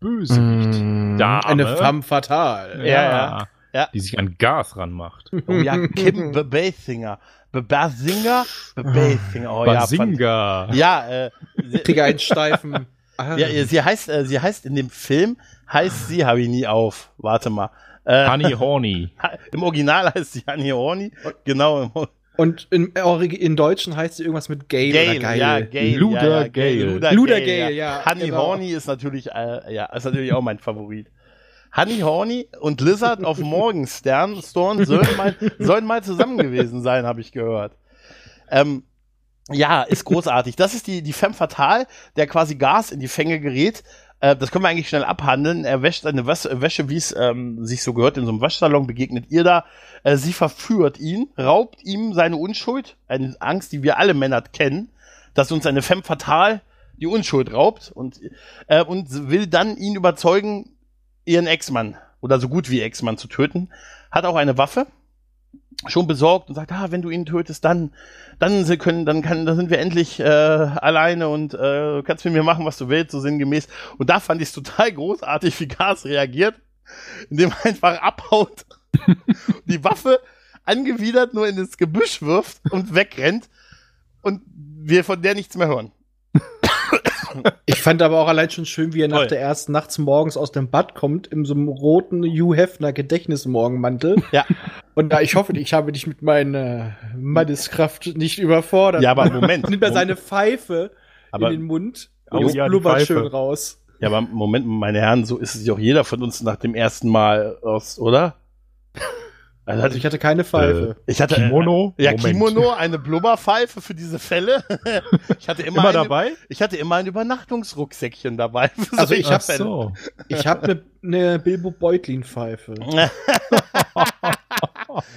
Bösewicht. Mm, eine femme fatale. Ja, ja. ja. Die sich an Gas ranmacht. Oh ja, Kim Basinger. Basinger? Basinger. Oh, Basinga. Ja, ja äh, Kriege einen steifen. Ja, sie heißt, äh, sie heißt in dem Film, heißt sie, habe ich nie auf. Warte mal. Äh, Honey Horny. Im Original heißt sie Honey Horny. Genau. Und im, in Deutschen heißt sie irgendwas mit Gale, Gale oder Geil. Ja, Gale. Luder ja, ja, Gale. Luder, Luder Gale, Gale, ja. ja, Honey genau. Horny ist natürlich, äh, ja, ist natürlich auch mein Favorit. Honey Horny und Lizard auf Morgenstern Storm sollen mal, sollen mal zusammen gewesen sein, habe ich gehört. Ähm, ja, ist großartig. Das ist die, die Femme Fatale, der quasi Gas in die Fänge gerät. Äh, das können wir eigentlich schnell abhandeln. Er wäscht eine Wäsche, wie es ähm, sich so gehört, in so einem Waschsalon, begegnet ihr da. Äh, sie verführt ihn, raubt ihm seine Unschuld, eine Angst, die wir alle Männer kennen, dass uns eine Femme Fatale die Unschuld raubt und, äh, und will dann ihn überzeugen, ihren Ex-Mann oder so gut wie Ex-Mann zu töten. Hat auch eine Waffe schon besorgt und sagt, ah, wenn du ihn tötest, dann, dann können, dann kann, dann sind wir endlich äh, alleine und äh, kannst mit mir machen, was du willst, so sinngemäß. Und da fand ich es total großartig, wie Gas reagiert, indem er einfach abhaut, die Waffe angewidert nur in das Gebüsch wirft und wegrennt und wir von der nichts mehr hören. Ich fand aber auch allein schon schön, wie er nach Toll. der ersten nachts morgens aus dem Bad kommt, in so einem roten Hugh Hefner Gedächtnismorgenmantel. Ja. Und da, ich hoffe, ich habe dich mit meiner Manneskraft nicht überfordert. Ja, aber Moment. Nimmt er seine Pfeife Aber- in den Mund Oh und es ja, die blubbert Pfeife. schön raus. Ja, aber Moment, meine Herren, so ist es ja auch jeder von uns nach dem ersten Mal aus, oder? Also, Also ich hatte keine Pfeife. ich hatte Kimono? Ja, Moment. Kimono, eine Blubberpfeife für diese Fälle. ich hatte immer, Immer eine, dabei? Ich hatte immer ein Übernachtungsrucksäckchen dabei. für Also ich hab Fälle. so. Ich habe eine ne Bilbo Beutlin Pfeife.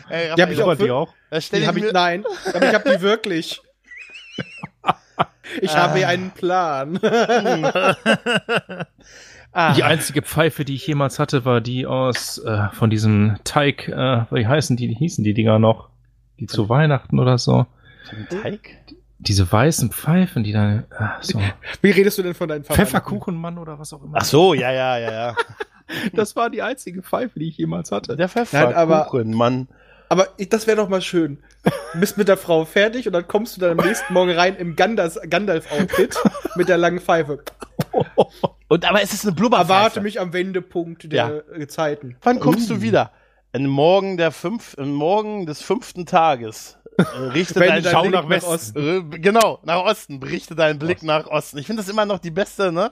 Ey, Die hab ich auch Aber die auch? Die habe ich nein, aber ich habe die wirklich. Ich habe hier einen Plan. ah, Die einzige Pfeife, die ich jemals hatte, war die aus äh, von diesem Teig, äh, wie heißen die, hießen die Dinger noch? Die zu Weihnachten oder so. Teig? Diese weißen Pfeifen, die dann, äh, so. Wie redest du denn von deinen Verwandten? Pfefferkuchenmann oder was auch immer. Ach so, ja, ja, ja, ja. Das war die einzige Pfeife, die ich jemals hatte. Der Nein, aber- ich, das wäre doch mal schön. Du bist mit der Frau fertig und dann kommst du dann am nächsten Morgen rein im Gandalf- Gandalf-Outfit mit der langen Pfeife. Und aber es ist eine Blubberpfeife. Erwarte mich am Wendepunkt der äh, Zeiten. Wann kommst Uh. du wieder? Ein Morgen der fünf, ein Morgen des fünften Tages. Äh, richte deinen Schau Blick nach nach Westen. Äh, genau, nach Osten. Berichte deinen Blick nach Osten. Ich finde das immer noch die beste, ne?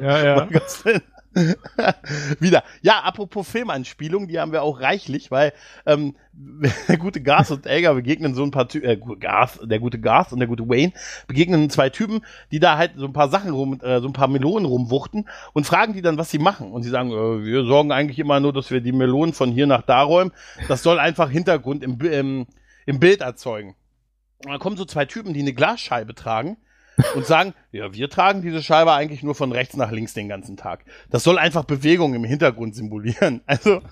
Ja, ja. Wieder. Ja, apropos Filmanspielung, die haben wir auch reichlich, weil ähm, der gute Garth und Elgar begegnen so ein paar Typen, äh, Garth, der gute Garth und der gute Wayne begegnen zwei Typen, die da halt so ein paar Sachen rum, äh, so ein paar Melonen rumwuchten und fragen die dann, was sie machen. Und sie sagen, äh, wir sorgen eigentlich immer nur, dass wir die Melonen von hier nach da räumen. Das soll einfach Hintergrund im, im, im Bild erzeugen. Und dann kommen so zwei Typen, die eine Glasscheibe tragen und sagen, ja, wir tragen diese Scheibe eigentlich nur von rechts nach links den ganzen Tag. Das soll einfach Bewegung im Hintergrund symbolieren. Also,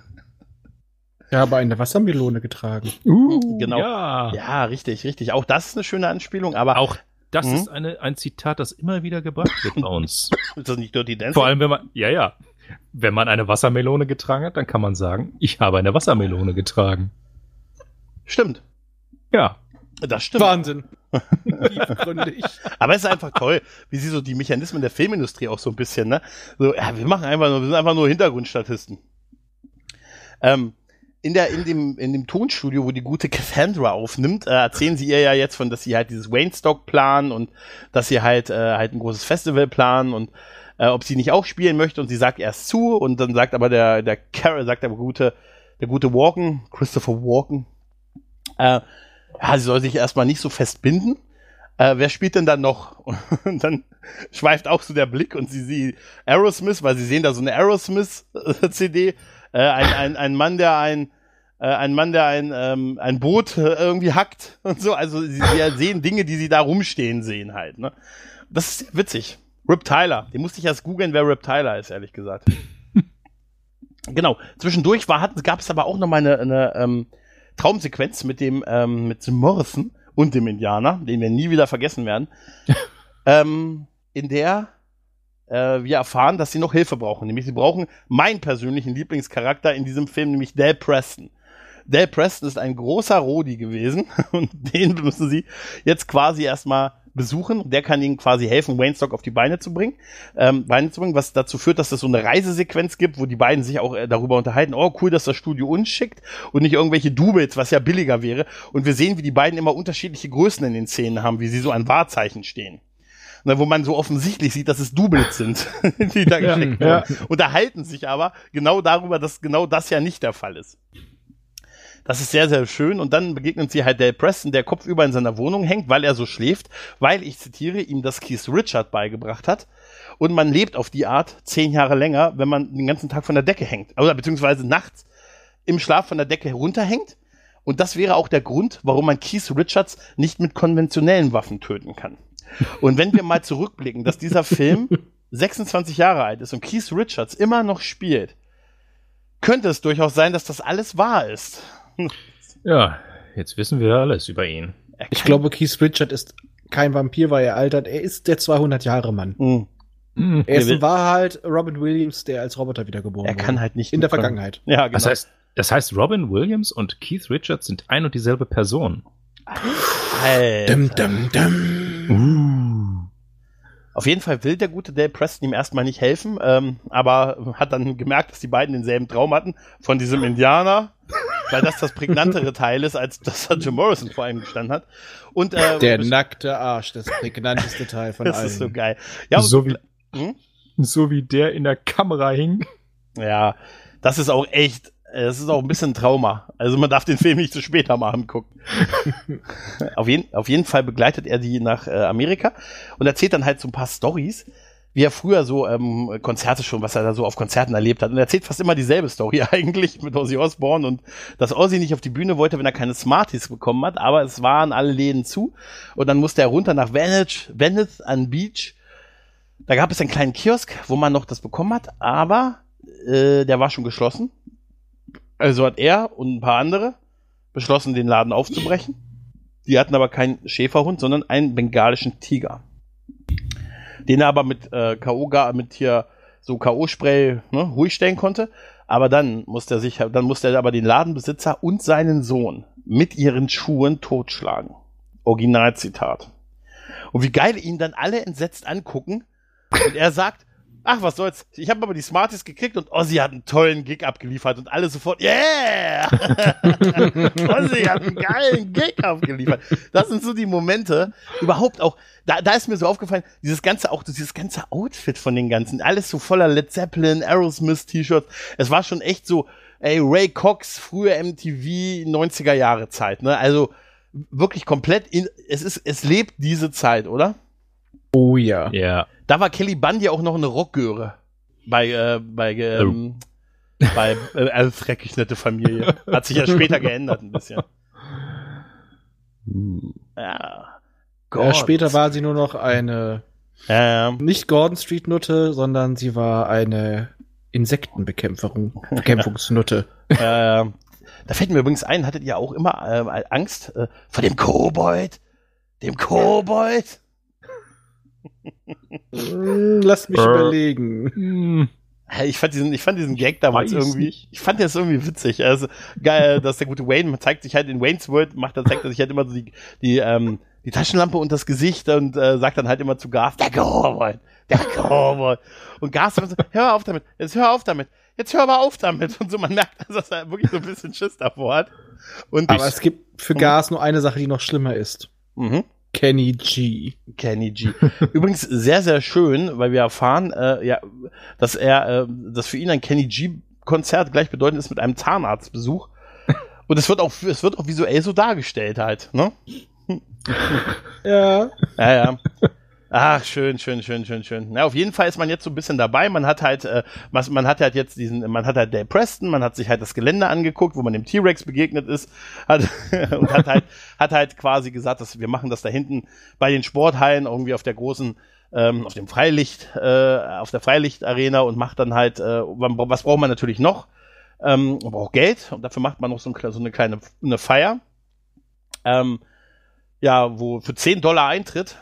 Ja, aber eine Wassermelone getragen. Uh, Genau. Ja. ja, richtig, richtig. Auch das ist eine schöne Anspielung, aber Auch das Mhm. ist eine, ein Zitat, das immer wieder gebracht wird bei uns. ist das nicht Dirty Dancing? Vor allem, wenn man, ja, ja. Wenn man eine Wassermelone getragen hat, dann kann man sagen, ich habe eine Wassermelone getragen. Stimmt. Ja. Das stimmt. Wahnsinn. Tiefgründig. Aber es ist einfach toll, wie sie so die Mechanismen der Filmindustrie auch so ein bisschen, ne? So, ja, wir machen einfach nur, wir sind einfach nur Hintergrundstatisten. Ähm, in der in dem in dem Tonstudio, wo die gute Cassandra aufnimmt, äh, erzählen sie ihr ja jetzt von, dass sie halt dieses Waynestock planen und dass sie halt äh, halt ein großes Festival planen und äh, ob sie nicht auch spielen möchte und sie sagt erst zu und dann sagt aber der der Carol sagt der gute der gute Walken Christopher Walken äh, ja, sie soll sich erstmal nicht so fest binden. Äh, wer spielt denn dann noch? Und dann schweift auch so der Blick und sie sieht Aerosmith, weil sie sehen da so eine Aerosmith-CD. Äh, ein, ein, ein Mann, der ein, äh, ein Mann, der ein, ähm, ein Boot äh, irgendwie hackt und so. Also sie, sie sehen Dinge, die sie da rumstehen sehen halt. Ne? Das ist witzig. Rip Tyler. Den musste ich erst googeln, wer Rip Tyler ist, ehrlich gesagt. genau. Zwischendurch war, gab es aber auch noch mal eine, eine ähm, Traumsequenz mit dem, ähm, mit dem Morrison und dem Indianer, den wir nie wieder vergessen werden, ähm, in der äh, wir erfahren, dass sie noch Hilfe brauchen. Nämlich sie brauchen meinen persönlichen Lieblingscharakter in diesem Film, nämlich Dale Preston. Dale Preston ist ein großer Rodi gewesen und den müssen sie jetzt quasi erstmal besuchen. Der kann ihnen quasi helfen, Wayne Stock auf die Beine zu bringen, ähm, Beine zu bringen, was dazu führt, dass es so eine Reisesequenz gibt, wo die beiden sich auch äh, darüber unterhalten, oh cool, dass das Studio uns schickt und nicht irgendwelche Doubles, was ja billiger wäre. Und wir sehen, wie die beiden immer unterschiedliche Größen in den Szenen haben, wie sie so an Wahrzeichen stehen. Na, wo man so offensichtlich sieht, dass es Doubles sind, die da geschickt ja, werden. Ja. Unterhalten sich aber genau darüber, dass genau das ja nicht der Fall ist. Das ist sehr, sehr schön. Und dann begegnen sie halt Dale Preston, der kopfüber in seiner Wohnung hängt, weil er so schläft, weil, ich zitiere, ihm das Keith Richard beigebracht hat. Und man lebt auf die Art zehn Jahre länger, wenn man den ganzen Tag von der Decke hängt. Oder beziehungsweise nachts im Schlaf von der Decke herunterhängt. Und das wäre auch der Grund, warum man Keith Richards nicht mit konventionellen Waffen töten kann. Und wenn wir mal zurückblicken, dass dieser Film 26 Jahre alt ist und Keith Richards immer noch spielt, könnte es durchaus sein, dass das alles wahr ist. Ja, jetzt wissen wir alles über ihn. Ich glaube, Keith Richard ist kein Vampir, weil er altert. Er ist der 200 Jahre Mann. Mhm. Mhm. Er ist in Wahrheit Robin Williams, der als Roboter wiedergeboren wurde. Er kann halt nicht in der Vergangenheit. Ja, genau. Das heißt, das heißt, Robin Williams und Keith Richards sind ein und dieselbe Person. Alter. Dum, dum, dum. Uh. Auf jeden Fall will der gute Dale Preston ihm erstmal nicht helfen, ähm, aber hat dann gemerkt, dass die beiden denselben Traum hatten von diesem Indianer, weil das das prägnantere Teil ist, als das Jim Morrison vor ihm gestanden hat. Und, äh, Der nackte Arsch, das prägnanteste Teil von das allen. Das ist so geil. Ja, so, wie, hm? so wie der in der Kamera hing. Ja, das ist auch echt es ist auch ein bisschen Trauma. Also man darf den Film nicht zu später mal angucken. auf, jeden, auf jeden Fall begleitet er die nach äh, Amerika und erzählt dann halt so ein paar Stories, wie er früher so ähm, Konzerte schon, was er da so auf Konzerten erlebt hat. Und er erzählt fast immer dieselbe Story eigentlich mit Ozzy Osbourne und dass Ozzy nicht auf die Bühne wollte, wenn er keine Smarties bekommen hat, aber es waren alle Läden zu und dann musste er runter nach Venice, Venice an Beach. Da gab es einen kleinen Kiosk, wo man noch das bekommen hat, aber äh, der war schon geschlossen also hat er und ein paar andere beschlossen, den Laden aufzubrechen. Die hatten aber keinen Schäferhund, sondern einen bengalischen Tiger. Den er aber mit äh, K.O. mit hier so K.O.-Spray ne, ruhig stellen konnte. Aber dann musste er sich, dann musste er aber den Ladenbesitzer und seinen Sohn mit ihren Schuhen totschlagen. Originalzitat. Und wie geil ihn dann alle entsetzt angucken. Und er sagt, ach, was soll's. Ich habe aber die Smarties gekriegt und Ozzy hat einen tollen Gig abgeliefert und alle sofort, yeah! Ozzy hat einen geilen Gig abgeliefert. Das sind so die Momente, überhaupt auch, da, da ist mir so aufgefallen, dieses ganze, auch dieses ganze Outfit von den ganzen, alles so voller Led Zeppelin, Aerosmith T-Shirts. Es war schon echt so, ey, Ray Cox, frühe MTV, 90er Jahre Zeit, ne? Also, wirklich komplett in, es ist, es lebt diese Zeit, oder? Oh ja. Ja. Da war Kelly Bundy auch noch eine Rockgöre. Bei, äh, bei, ähm, oh. bei äh, dreckig nette Familie. Hat sich ja später geändert ein bisschen. Uh. Ja. ja. Später war sie nur noch eine ähm. nicht Gordon Street Nutte, sondern sie war eine Insektenbekämpferung, Bekämpfungsnutte. äh, da fällt mir übrigens ein, hattet ihr auch immer äh, Angst äh, vor dem Kobold? Dem Kobold? Hm, lass mich überlegen. Hm. Ich fand diesen, ich fand diesen Gag damals Weiß irgendwie, nicht. ich fand das irgendwie witzig. Also geil, dass der gute Wayne man zeigt sich halt in Wayne's World, macht dann zeigt er sich halt immer so die, die, ähm, die Taschenlampe und das Gesicht und äh, sagt dann halt immer zu Gas, der Kobold, der Kobold. Und Gas sagt so, hör auf damit, jetzt hör auf damit. jetzt hör mal auf damit. Und so, man merkt, dass er wirklich so ein bisschen Schiss davor hat. Und Aber es gibt für Gas nur eine Sache, die noch schlimmer ist. Mhm. Kenny G. Kenny G. Übrigens sehr, sehr schön, weil wir erfahren, äh, ja, dass er, äh, dass für ihn ein Kenny G-Konzert gleichbedeutend ist mit einem Zahnarztbesuch. Und es wird auch, es wird auch visuell so dargestellt halt, ne? Ja. Ja, ja. Ach, schön, schön, schön, schön, schön. Na, auf jeden Fall ist man jetzt so ein bisschen dabei. Man hat halt, äh, was, man hat halt jetzt diesen, man hat halt Dale Preston, man hat sich halt das Gelände angeguckt, wo man dem T-Rex begegnet ist, hat, und hat halt, hat halt quasi gesagt, dass wir machen das da hinten bei den Sporthallen irgendwie auf der großen, ähm, auf dem Freilicht, äh, auf der Freilichtarena und macht dann halt, äh, was braucht man natürlich noch? Ähm, man braucht Geld und dafür macht man noch so, ein, so eine kleine eine Feier. Ähm, ja, wo für 10 Dollar Eintritt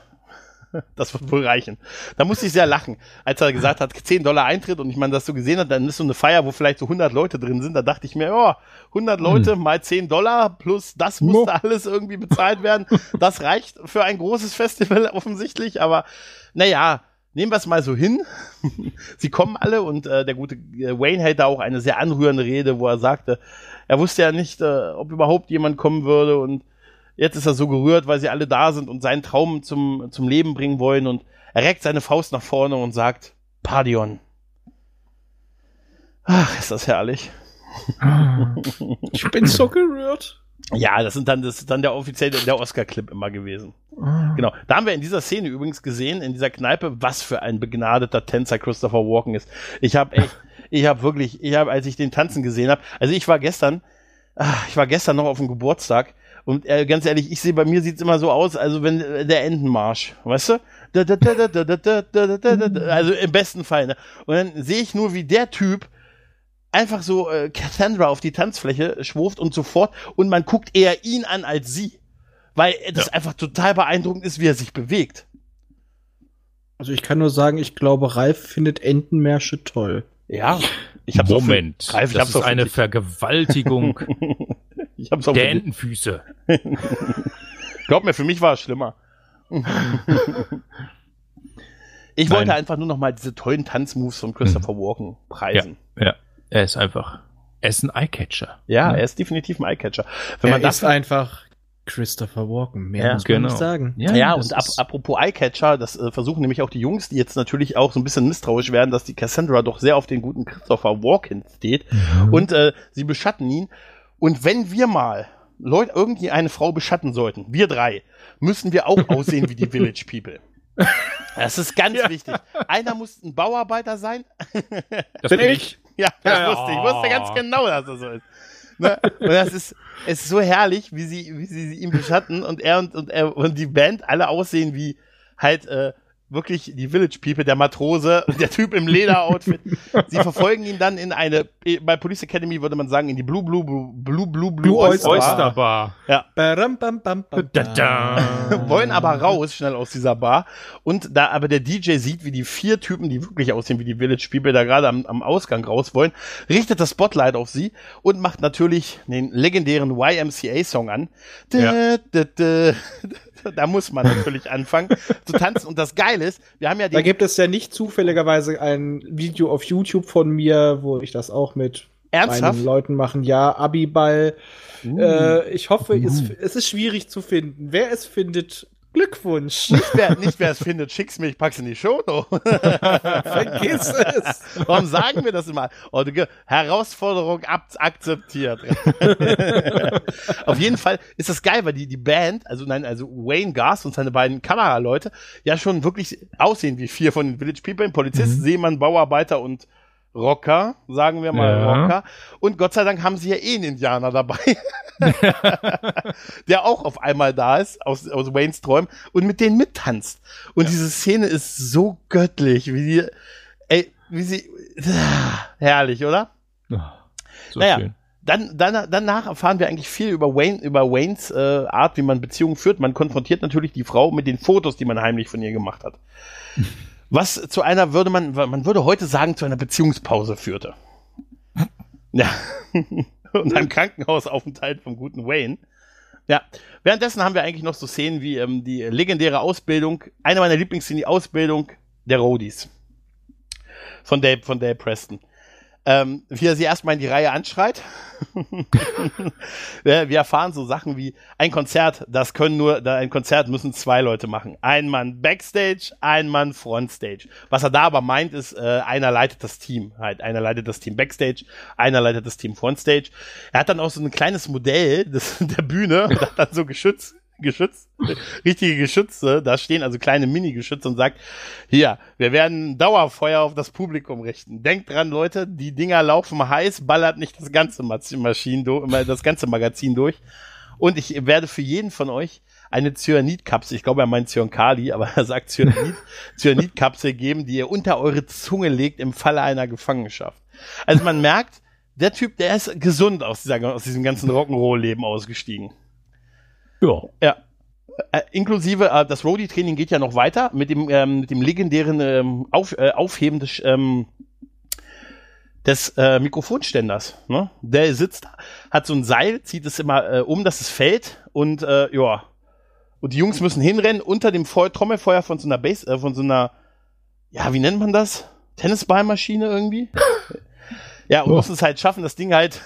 das wird wohl reichen. Da musste ich sehr lachen, als er gesagt hat, 10 Dollar Eintritt und ich meine, das so gesehen hat, dann ist so eine Feier, wo vielleicht so 100 Leute drin sind. Da dachte ich mir, oh, 100 Leute hm. mal 10 Dollar plus das musste no. alles irgendwie bezahlt werden. Das reicht für ein großes Festival offensichtlich, aber naja, nehmen wir es mal so hin. Sie kommen alle und äh, der gute äh, Wayne hält da auch eine sehr anrührende Rede, wo er sagte, er wusste ja nicht, äh, ob überhaupt jemand kommen würde und Jetzt ist er so gerührt, weil sie alle da sind und seinen Traum zum, zum Leben bringen wollen und er reckt seine Faust nach vorne und sagt, Pardion. Ach, ist das herrlich. Ich bin so gerührt. Ja, das sind dann, das ist dann der offizielle, der Oscar-Clip immer gewesen. Ah. Genau. Da haben wir in dieser Szene übrigens gesehen, in dieser Kneipe, was für ein begnadeter Tänzer Christopher Walken ist. Ich habe echt, ich habe wirklich, ich habe, als ich den tanzen gesehen habe, also ich war gestern, ach, ich war gestern noch auf dem Geburtstag und äh, ganz ehrlich, ich sehe, bei mir sieht's immer so aus, also wenn äh, der Entenmarsch, weißt du? Also im besten Fall. Ne? Und dann sehe ich nur, wie der Typ einfach so äh, Cassandra auf die Tanzfläche schwurft und sofort und man guckt eher ihn an als sie. Weil das ja. einfach total beeindruckend ist, wie er sich bewegt. Also ich kann nur sagen, ich glaube, Ralf findet Entenmärsche toll. Ja. Ich hab's Moment, viel, Ralf, ich das ist eine Vergewaltigung Ich hab's auch Der Entenfüße. Glaub mir, für mich war es schlimmer. ich Nein. wollte einfach nur noch mal diese tollen Tanzmoves von Christopher mhm. Walken preisen. Ja, ja, er ist einfach, er ist ein Eyecatcher. Ja, er ist definitiv ein Eyecatcher. Wenn er man ist einfach Christopher Walken, mehr ja, muss man genau. nicht sagen. Ja, ja und ap apropos Eyecatcher, das äh, versuchen nämlich auch die Jungs, die jetzt natürlich auch so ein bisschen misstrauisch werden, dass die Cassandra doch sehr auf den guten Christopher Walken steht. Mhm. Und äh, sie beschatten ihn. Und wenn wir mal Leute, irgendwie eine Frau beschatten sollten, wir drei, müssen wir auch aussehen wie die Village People. Das ist ganz ja. wichtig. Einer muss ein Bauarbeiter sein. Das bin ich. Ja, das ja, wusste ich. Ich wusste ganz genau, dass das so ist. Ne? Und das ist, ist so herrlich, wie sie, wie sie ihn beschatten und er und, und er und die Band alle aussehen wie halt äh, wirklich die Village People, der Matrose, der Typ im Lederoutfit. Sie verfolgen ihn dann in eine, bei Police Academy würde man sagen, in die Blue Blue Blue Blue Blue, Blue Oyster, Oyster Bar. Ja. Bam, bam, bam, da, da. Wollen aber raus, schnell aus dieser Bar. Und da aber der DJ sieht, wie die vier Typen, die wirklich aussehen wie die Village People, da gerade am, am Ausgang raus wollen, richtet das Spotlight auf sie und macht natürlich den legendären YMCA-Song an. Ja. Da, da, muss man natürlich anfangen zu tanzen. Und das Geile ist, wir haben ja die. Da gibt es ja nicht zufälligerweise ein Video auf YouTube von mir, wo ich das auch mit Ernsthaft? meinen Leuten machen. Ja, Abiball. Uh. Äh, ich hoffe, uh. es, es ist schwierig zu finden. Wer es findet, Glückwunsch. Nicht wer, nicht wer es findet, schick's mir, ich pack's in die Show. Vergiss es. Warum sagen wir das immer? Oh, Herausforderung akzeptiert. Auf jeden Fall ist das geil, weil die, die Band, also nein, also Wayne Gast und seine beiden Kameraleute ja schon wirklich aussehen wie vier von den Village People, Polizist, mhm. Seemann, Bauarbeiter und Rocker, sagen wir mal ja. Rocker. Und Gott sei Dank haben sie ja eh einen Indianer dabei, der auch auf einmal da ist, aus, aus Waynes Träumen, und mit denen mittanzt. Und ja. diese Szene ist so göttlich, wie die, ey, wie sie, ah, herrlich, oder? so naja. Schön. Dann, dann, danach erfahren wir eigentlich viel über Wayne, über Waynes äh, Art, wie man Beziehungen führt. Man konfrontiert natürlich die Frau mit den Fotos, die man heimlich von ihr gemacht hat was zu einer würde man, man würde heute sagen, zu einer Beziehungspause führte. Ja. Und einem Krankenhausaufenthalt vom guten Wayne. Ja. Währenddessen haben wir eigentlich noch so Szenen wie ähm, die legendäre Ausbildung, eine meiner Lieblingsszenen, die Ausbildung der Roadies. Von Dave, von Dave Preston. Ähm, wie er sie erstmal in die Reihe anschreit. wir, erfahren so Sachen wie ein Konzert, das können nur, ein Konzert müssen zwei Leute machen. Ein Mann Backstage, ein Mann Frontstage. Was er da aber meint, ist, äh, einer leitet das Team. Halt, einer leitet das Team Backstage, einer leitet das Team Frontstage. Er hat dann auch so ein kleines Modell des, der Bühne und hat dann so geschützt Geschütz, richtige Geschütze, da stehen also kleine Mini-Geschütze und sagt, hier, wir werden Dauerfeuer auf das Publikum richten. Denkt dran, Leute, die Dinger laufen heiß, ballert nicht das ganze Maschinen das ganze Magazin durch. Und ich werde für jeden von euch eine Cyanidkapsel, ich glaube, er meint Cyankali, aber er sagt Cyanid, Cyanidkapsel geben, die ihr unter eure Zunge legt im Falle einer Gefangenschaft. Also man merkt, der Typ, der ist gesund aus, dieser, aus diesem ganzen Rock'n'Roll-Leben ausgestiegen. Ja. Ja. Äh, inklusive, äh, das Roadie-Training geht ja noch weiter mit dem, ähm, mit dem legendären ähm, Auf, äh, Aufheben des, ähm, des äh, Mikrofonständers. Ne? Der sitzt, hat so ein Seil, zieht es immer äh, um, dass es fällt und äh, ja. Und die Jungs müssen hinrennen unter dem Feu Trommelfeuer von so einer Base, äh, von so einer, ja, wie nennt man das? Tennisballmaschine irgendwie? Ja, und oh. muss es halt schaffen, das Ding halt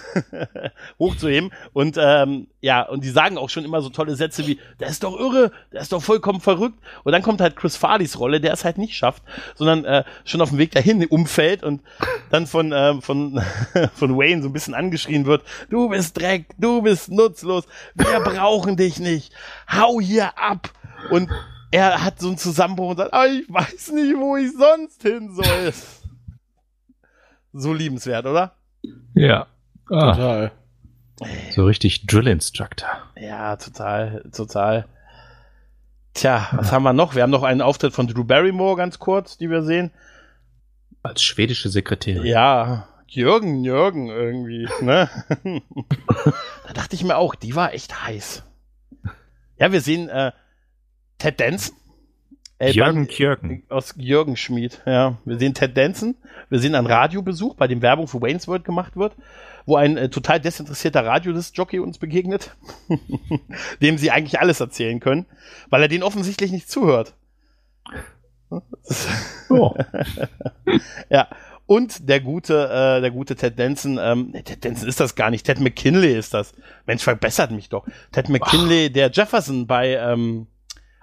hochzuheben. Und ähm, ja, und die sagen auch schon immer so tolle Sätze wie, der ist doch irre, der ist doch vollkommen verrückt. Und dann kommt halt Chris Farleys Rolle, der es halt nicht schafft, sondern äh, schon auf dem Weg dahin umfällt und dann von, äh, von, von Wayne so ein bisschen angeschrien wird, du bist Dreck, du bist nutzlos, wir brauchen dich nicht, hau hier ab. Und er hat so einen Zusammenbruch und sagt, ah, ich weiß nicht, wo ich sonst hin soll so liebenswert, oder? Ja. Ah. Total. So richtig Drill Instructor. Ja, total, total. Tja, was haben wir noch? Wir haben noch einen Auftritt von Drew Barrymore, ganz kurz, die wir sehen. Als schwedische Sekretärin. Ja, Jürgen, Jürgen irgendwie, ne? da dachte ich mir auch, die war echt heiß. Ja, wir sehen äh, Ted Danson Ey, Jürgen Kjörken. Aus Jürgen Schmied, ja. Wir sehen Ted Danson, wir sehen einen Radiobesuch, bei dem Werbung für Wayne's World gemacht wird, wo ein äh, total desinteressierter Radiodisc-Jockey uns begegnet, dem sie eigentlich alles erzählen können, weil er den offensichtlich nicht zuhört. Oh. ja. Und der gute, äh, der gute Ted Danson, ähm, Ted Danson ist das gar nicht, Ted McKinley ist das. Mensch, verbessert mich doch. Ted McKinley, Ach. der Jefferson bei, ähm,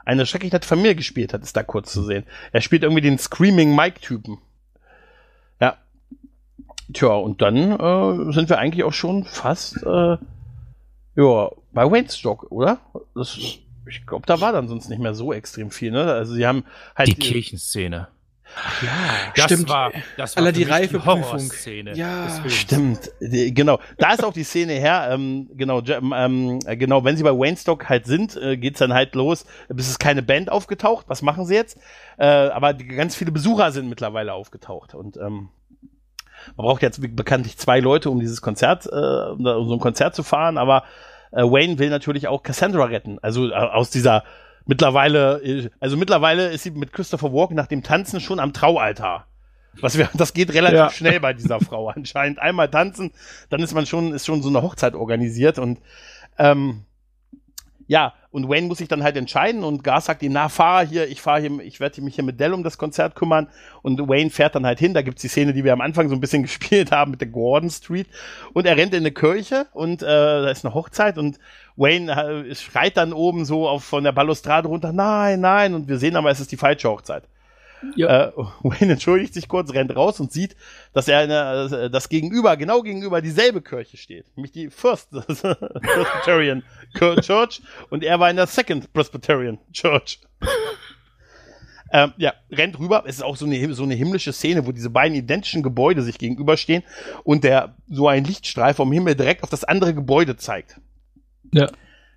eine schrecklich nette Familie gespielt hat, ist da kurz zu sehen. Er spielt irgendwie den Screaming Mike-Typen. Ja. Tja, und dann äh, sind wir eigentlich auch schon fast äh, ja, bei Waynestock, oder? Das, ich glaube, da war dann sonst nicht mehr so extrem viel, ne? Also sie haben halt. Die Kirchenszene. Ja, das stimmt. War, das war Aller die reife Horrorszene. Ja, stimmt. Genau. Da ist auch die Szene her. Ähm, genau, ähm, äh, genau. Wenn sie bei Waynestock halt sind, äh, geht's dann halt los. Bis ist keine Band aufgetaucht. Was machen sie jetzt? Äh, aber die, ganz viele Besucher sind mittlerweile aufgetaucht und ähm, man braucht jetzt bekanntlich zwei Leute, um dieses Konzert, äh, um so ein Konzert zu fahren. Aber äh, Wayne will natürlich auch Cassandra retten. Also äh, aus dieser mittlerweile, also mittlerweile ist sie mit Christopher Walken nach dem Tanzen schon am Traualtar. Was wir, das geht relativ ja. schnell bei dieser Frau anscheinend. Einmal tanzen, dann ist man schon, ist schon so eine Hochzeit organisiert und ähm, ja, und Wayne muss sich dann halt entscheiden und Gar sagt ihm, na, fahr hier, ich fahre hier, ich werde mich hier mit Dell um das Konzert kümmern. Und Wayne fährt dann halt hin, da gibt's die Szene, die wir am Anfang so ein bisschen gespielt haben mit der Gordon Street. Und er rennt in eine Kirche und äh, da ist eine Hochzeit und Wayne äh, schreit dann oben so auf, von der Balustrade runter, nein, nein, und wir sehen aber, es ist die falsche Hochzeit. Ja. Äh, Wayne entschuldigt sich kurz, rennt raus und sieht, dass er eine, äh, das gegenüber, genau gegenüber dieselbe Kirche steht, nämlich die First Presbyterian Church und er war in der Second Presbyterian Church. Ähm, ja, rennt rüber. Es ist auch so eine, so eine himmlische Szene, wo diese beiden identischen Gebäude sich gegenüberstehen und der so ein Lichtstrahl vom Himmel direkt auf das andere Gebäude zeigt. Ja.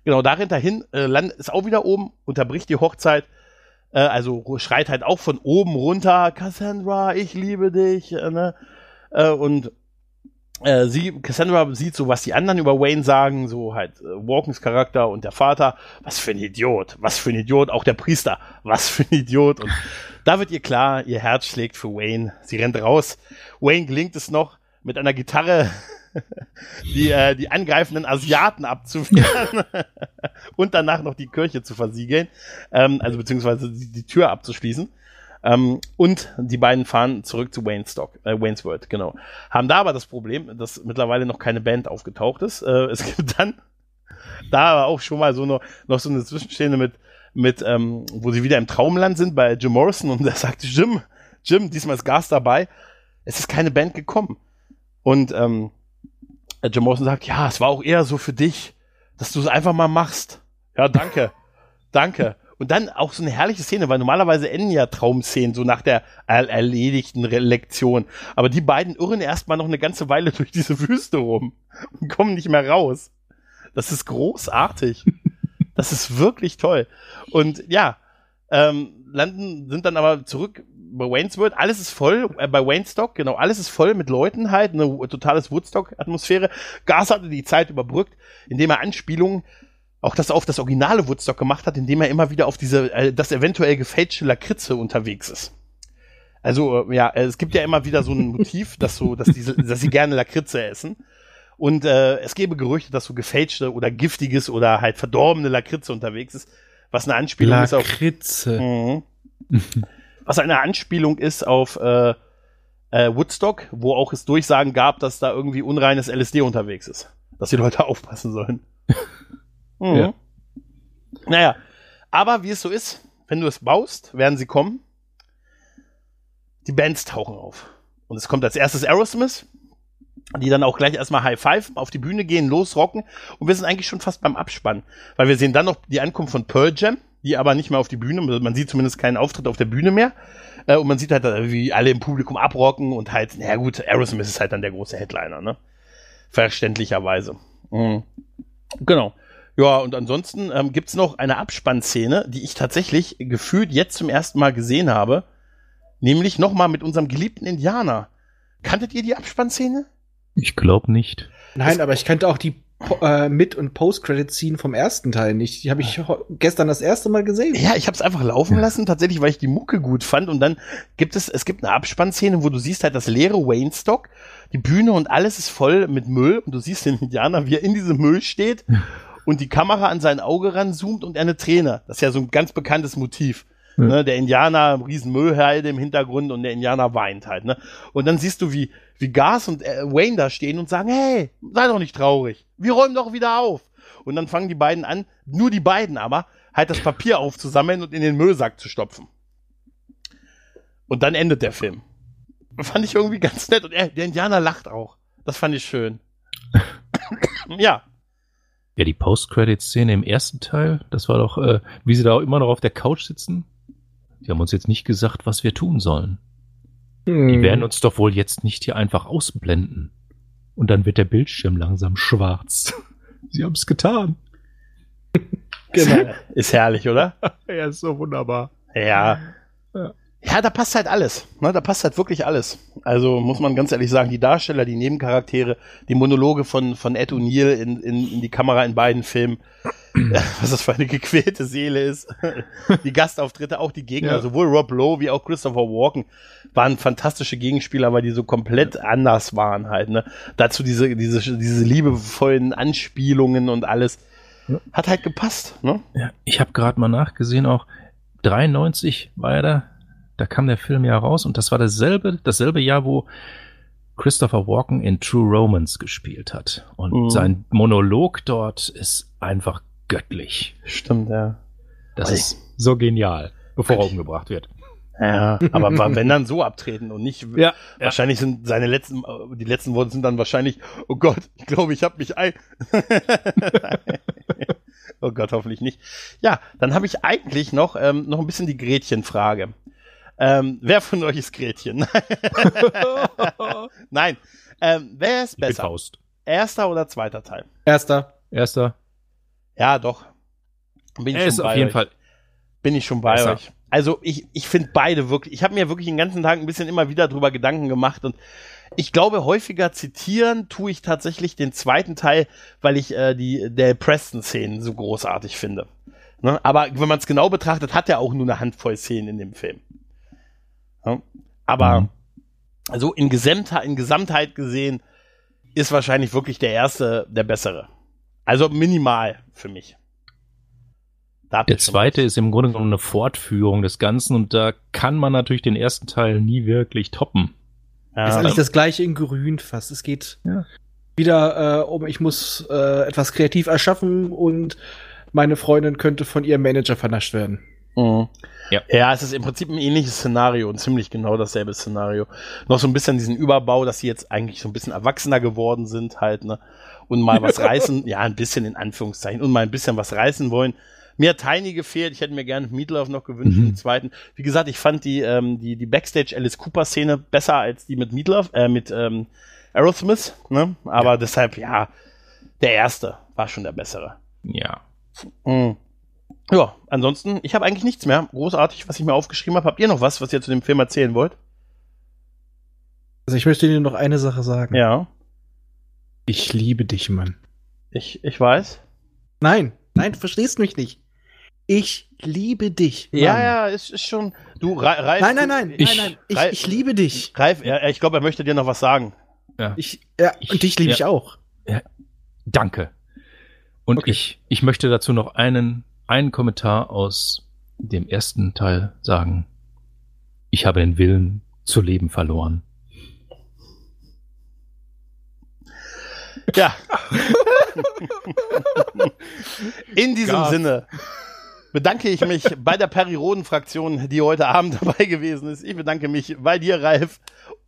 Genau, da rennt er hin, äh, ist auch wieder oben, unterbricht die Hochzeit, äh, also schreit halt auch von oben runter, Cassandra, ich liebe dich, äh, ne? Äh, und äh, sie, Cassandra sieht so, was die anderen über Wayne sagen, so halt äh, Walkens Charakter und der Vater, was für ein Idiot, was für ein Idiot, auch der Priester, was für ein Idiot. Und da wird ihr klar, ihr Herz schlägt für Wayne. Sie rennt raus. Wayne gelingt es noch, mit einer Gitarre die, äh, die angreifenden Asiaten abzuwehren und danach noch die Kirche zu versiegeln, ähm, also beziehungsweise die, die Tür abzuschließen. Ähm, und die beiden fahren zurück zu Waynestock, äh, Wayne's World, genau. Haben da aber das Problem, dass mittlerweile noch keine Band aufgetaucht ist. Äh, es gibt dann da aber auch schon mal so noch, noch so eine Zwischenstehende mit, mit ähm, wo sie wieder im Traumland sind bei Jim Morrison und er sagt, Jim, Jim, diesmal ist Gas dabei. Es ist keine Band gekommen. Und ähm, Jim Morrison sagt, ja, es war auch eher so für dich, dass du es einfach mal machst. Ja, danke. danke. Und dann auch so eine herrliche Szene, weil normalerweise enden ja Traumszenen so nach der erledigten Re Lektion. Aber die beiden irren erstmal noch eine ganze Weile durch diese Wüste rum und kommen nicht mehr raus. Das ist großartig. das ist wirklich toll. Und ja, ähm, landen, sind dann aber zurück bei Wayne's World. Alles ist voll, äh, bei Waynestock, genau, alles ist voll mit Leuten halt, eine totales Woodstock-Atmosphäre. Gas hatte die Zeit überbrückt, indem er Anspielungen auch das auf das originale Woodstock gemacht hat, indem er immer wieder auf diese, äh, das eventuell gefälschte Lakritze unterwegs ist. Also, äh, ja, es gibt ja immer wieder so ein Motiv, dass so, dass diese, dass sie gerne Lakritze essen. Und äh, es gäbe Gerüchte, dass so gefälschte oder giftiges oder halt verdorbene Lakritze unterwegs ist, was eine Anspielung Lakritze. ist auf. Mhm. was eine Anspielung ist auf äh, äh, Woodstock, wo auch es Durchsagen gab, dass da irgendwie unreines LSD unterwegs ist. Dass die Leute aufpassen sollen. Mhm. Ja. Naja, aber wie es so ist, wenn du es baust, werden sie kommen. Die Bands tauchen auf. Und es kommt als erstes Aerosmith, die dann auch gleich erstmal High Five auf die Bühne gehen, losrocken. Und wir sind eigentlich schon fast beim Abspann. Weil wir sehen dann noch die Ankunft von Pearl Jam, die aber nicht mehr auf die Bühne, man sieht zumindest keinen Auftritt auf der Bühne mehr. Äh, und man sieht halt, wie alle im Publikum abrocken und halt, naja gut, Aerosmith ist halt dann der große Headliner, ne? Verständlicherweise. Mhm. Genau. Ja, und ansonsten ähm, gibt noch eine Abspannszene, die ich tatsächlich gefühlt jetzt zum ersten Mal gesehen habe. Nämlich nochmal mit unserem geliebten Indianer. Kanntet ihr die Abspannszene? Ich glaube nicht. Nein, aber ich kannte auch die äh, Mit- und Post-Credit-Scene vom ersten Teil nicht. Die habe ich gestern das erste Mal gesehen. Ja, ich habe es einfach laufen lassen, tatsächlich, weil ich die Mucke gut fand. Und dann gibt es, es gibt eine Abspannszene, wo du siehst halt das leere Wayne-Stock, die Bühne und alles ist voll mit Müll. Und du siehst den Indianer, wie er in diesem Müll steht und die Kamera an sein Auge ranzoomt und er eine Träne. Das ist ja so ein ganz bekanntes Motiv. Ja. Ne, der Indianer, ein riesen Müllhalde im Hintergrund und der Indianer weint halt. Ne? Und dann siehst du, wie, wie Gas und äh, Wayne da stehen und sagen, hey, sei doch nicht traurig. Wir räumen doch wieder auf. Und dann fangen die beiden an, nur die beiden aber, halt das Papier aufzusammeln und in den Müllsack zu stopfen. Und dann endet der Film. Fand ich irgendwie ganz nett. Und er, der Indianer lacht auch. Das fand ich schön. ja. Ja, die Post-Credit-Szene im ersten Teil, das war doch, äh, wie sie da immer noch auf der Couch sitzen. Die haben uns jetzt nicht gesagt, was wir tun sollen. Hm. Die werden uns doch wohl jetzt nicht hier einfach ausblenden. Und dann wird der Bildschirm langsam schwarz. sie haben es getan. genau. Ist herrlich, oder? ja, ist so wunderbar. Ja. ja. Ja, da passt halt alles. Ne? Da passt halt wirklich alles. Also muss man ganz ehrlich sagen, die Darsteller, die Nebencharaktere, die Monologe von, von Ed O'Neill in, in, in die Kamera in beiden Filmen, was das für eine gequälte Seele ist. die Gastauftritte, auch die Gegner, ja. sowohl Rob Lowe wie auch Christopher Walken, waren fantastische Gegenspieler, weil die so komplett anders waren halt. Ne? Dazu diese, diese, diese liebevollen Anspielungen und alles. Hat halt gepasst. Ne? Ja, ich habe gerade mal nachgesehen, auch 93 war er da da kam der Film ja raus und das war dasselbe, dasselbe Jahr, wo Christopher Walken in True Romance gespielt hat. Und mhm. sein Monolog dort ist einfach göttlich. Stimmt, ja. Das Oi. ist so genial, bevor er umgebracht wird. Ja, aber wenn dann so abtreten und nicht, ja, wahrscheinlich ja. sind seine letzten, die letzten Worte sind dann wahrscheinlich, oh Gott, ich glaube, ich habe mich ein. oh Gott, hoffentlich nicht. Ja, dann habe ich eigentlich noch, ähm, noch ein bisschen die Gretchenfrage. Ähm, wer von euch ist Gretchen? Nein. Ähm, wer ist besser? Faust. Erster oder zweiter Teil? Erster. Erster. Ja, doch. Bin ich er ist auf jeden euch. Fall. Bin ich schon bei besser. euch. Also ich, ich finde beide wirklich. Ich habe mir wirklich den ganzen Tag ein bisschen immer wieder drüber Gedanken gemacht und ich glaube, häufiger zitieren tue ich tatsächlich den zweiten Teil, weil ich äh, die der Preston-Szenen so großartig finde. Ne? Aber wenn man es genau betrachtet, hat er auch nur eine Handvoll Szenen in dem Film. Aber mhm. also in, Gesamtheit, in Gesamtheit gesehen ist wahrscheinlich wirklich der erste der bessere. Also minimal für mich. Der zweite ist im Grunde genommen eine Fortführung des Ganzen und da kann man natürlich den ersten Teil nie wirklich toppen. Ja. Ist eigentlich das gleiche in Grün fast. Es geht ja. wieder äh, um, ich muss äh, etwas kreativ erschaffen und meine Freundin könnte von ihrem Manager vernascht werden. Mhm. Ja. ja, es ist im Prinzip ein ähnliches Szenario und ziemlich genau dasselbe Szenario. Noch so ein bisschen diesen Überbau, dass sie jetzt eigentlich so ein bisschen erwachsener geworden sind halt, ne? Und mal was reißen, ja, ein bisschen in Anführungszeichen, und mal ein bisschen was reißen wollen. Mir hat Tiny gefehlt, ich hätte mir gerne Meatloaf noch gewünscht mhm. im zweiten. Wie gesagt, ich fand die, ähm, die, die Backstage Alice Cooper Szene besser als die mit Meatloaf, äh, mit ähm, Aerosmith, ne? Aber ja. deshalb, ja, der erste war schon der bessere. Ja. Mhm. Ja, ansonsten, ich habe eigentlich nichts mehr großartig, was ich mir aufgeschrieben habe. Habt ihr noch was, was ihr zu dem Film erzählen wollt? Also ich möchte dir noch eine Sache sagen. Ja. Ich liebe dich, Mann. Ich, ich weiß. Nein, nein, du verstehst mich nicht. Ich liebe dich. Mann. Ja, ja, es ist schon. Du, Ralf. Nein, nein, nein, ich, nein, nein. Ich, Ralf, ich liebe dich. Ralf, ja, ich glaube, er möchte dir noch was sagen. Ja. Ich, ja, und dich liebe ja. ich auch. Ja. Danke. Und okay. ich, ich möchte dazu noch einen einen Kommentar aus dem ersten Teil sagen. Ich habe den Willen zu leben verloren. Ja. In diesem Gas. Sinne bedanke ich mich bei der Peri-Roden-Fraktion, die heute Abend dabei gewesen ist. Ich bedanke mich bei dir, Ralf,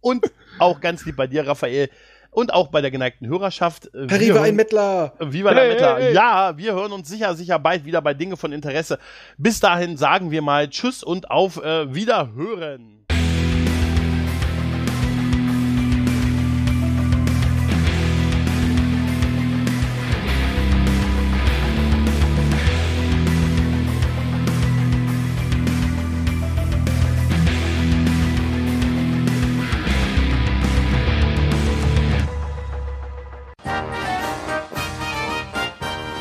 und auch ganz lieb bei dir, Raphael und auch bei der geneigten Hörerschaft. Äh, Viva ein Mittler! Viva hey! Hey, hey. Ja, wir hören uns sicher, sicher bald wieder bei Dinge von Interesse. Bis dahin sagen wir mal Tschüss und auf äh, Wiederhören.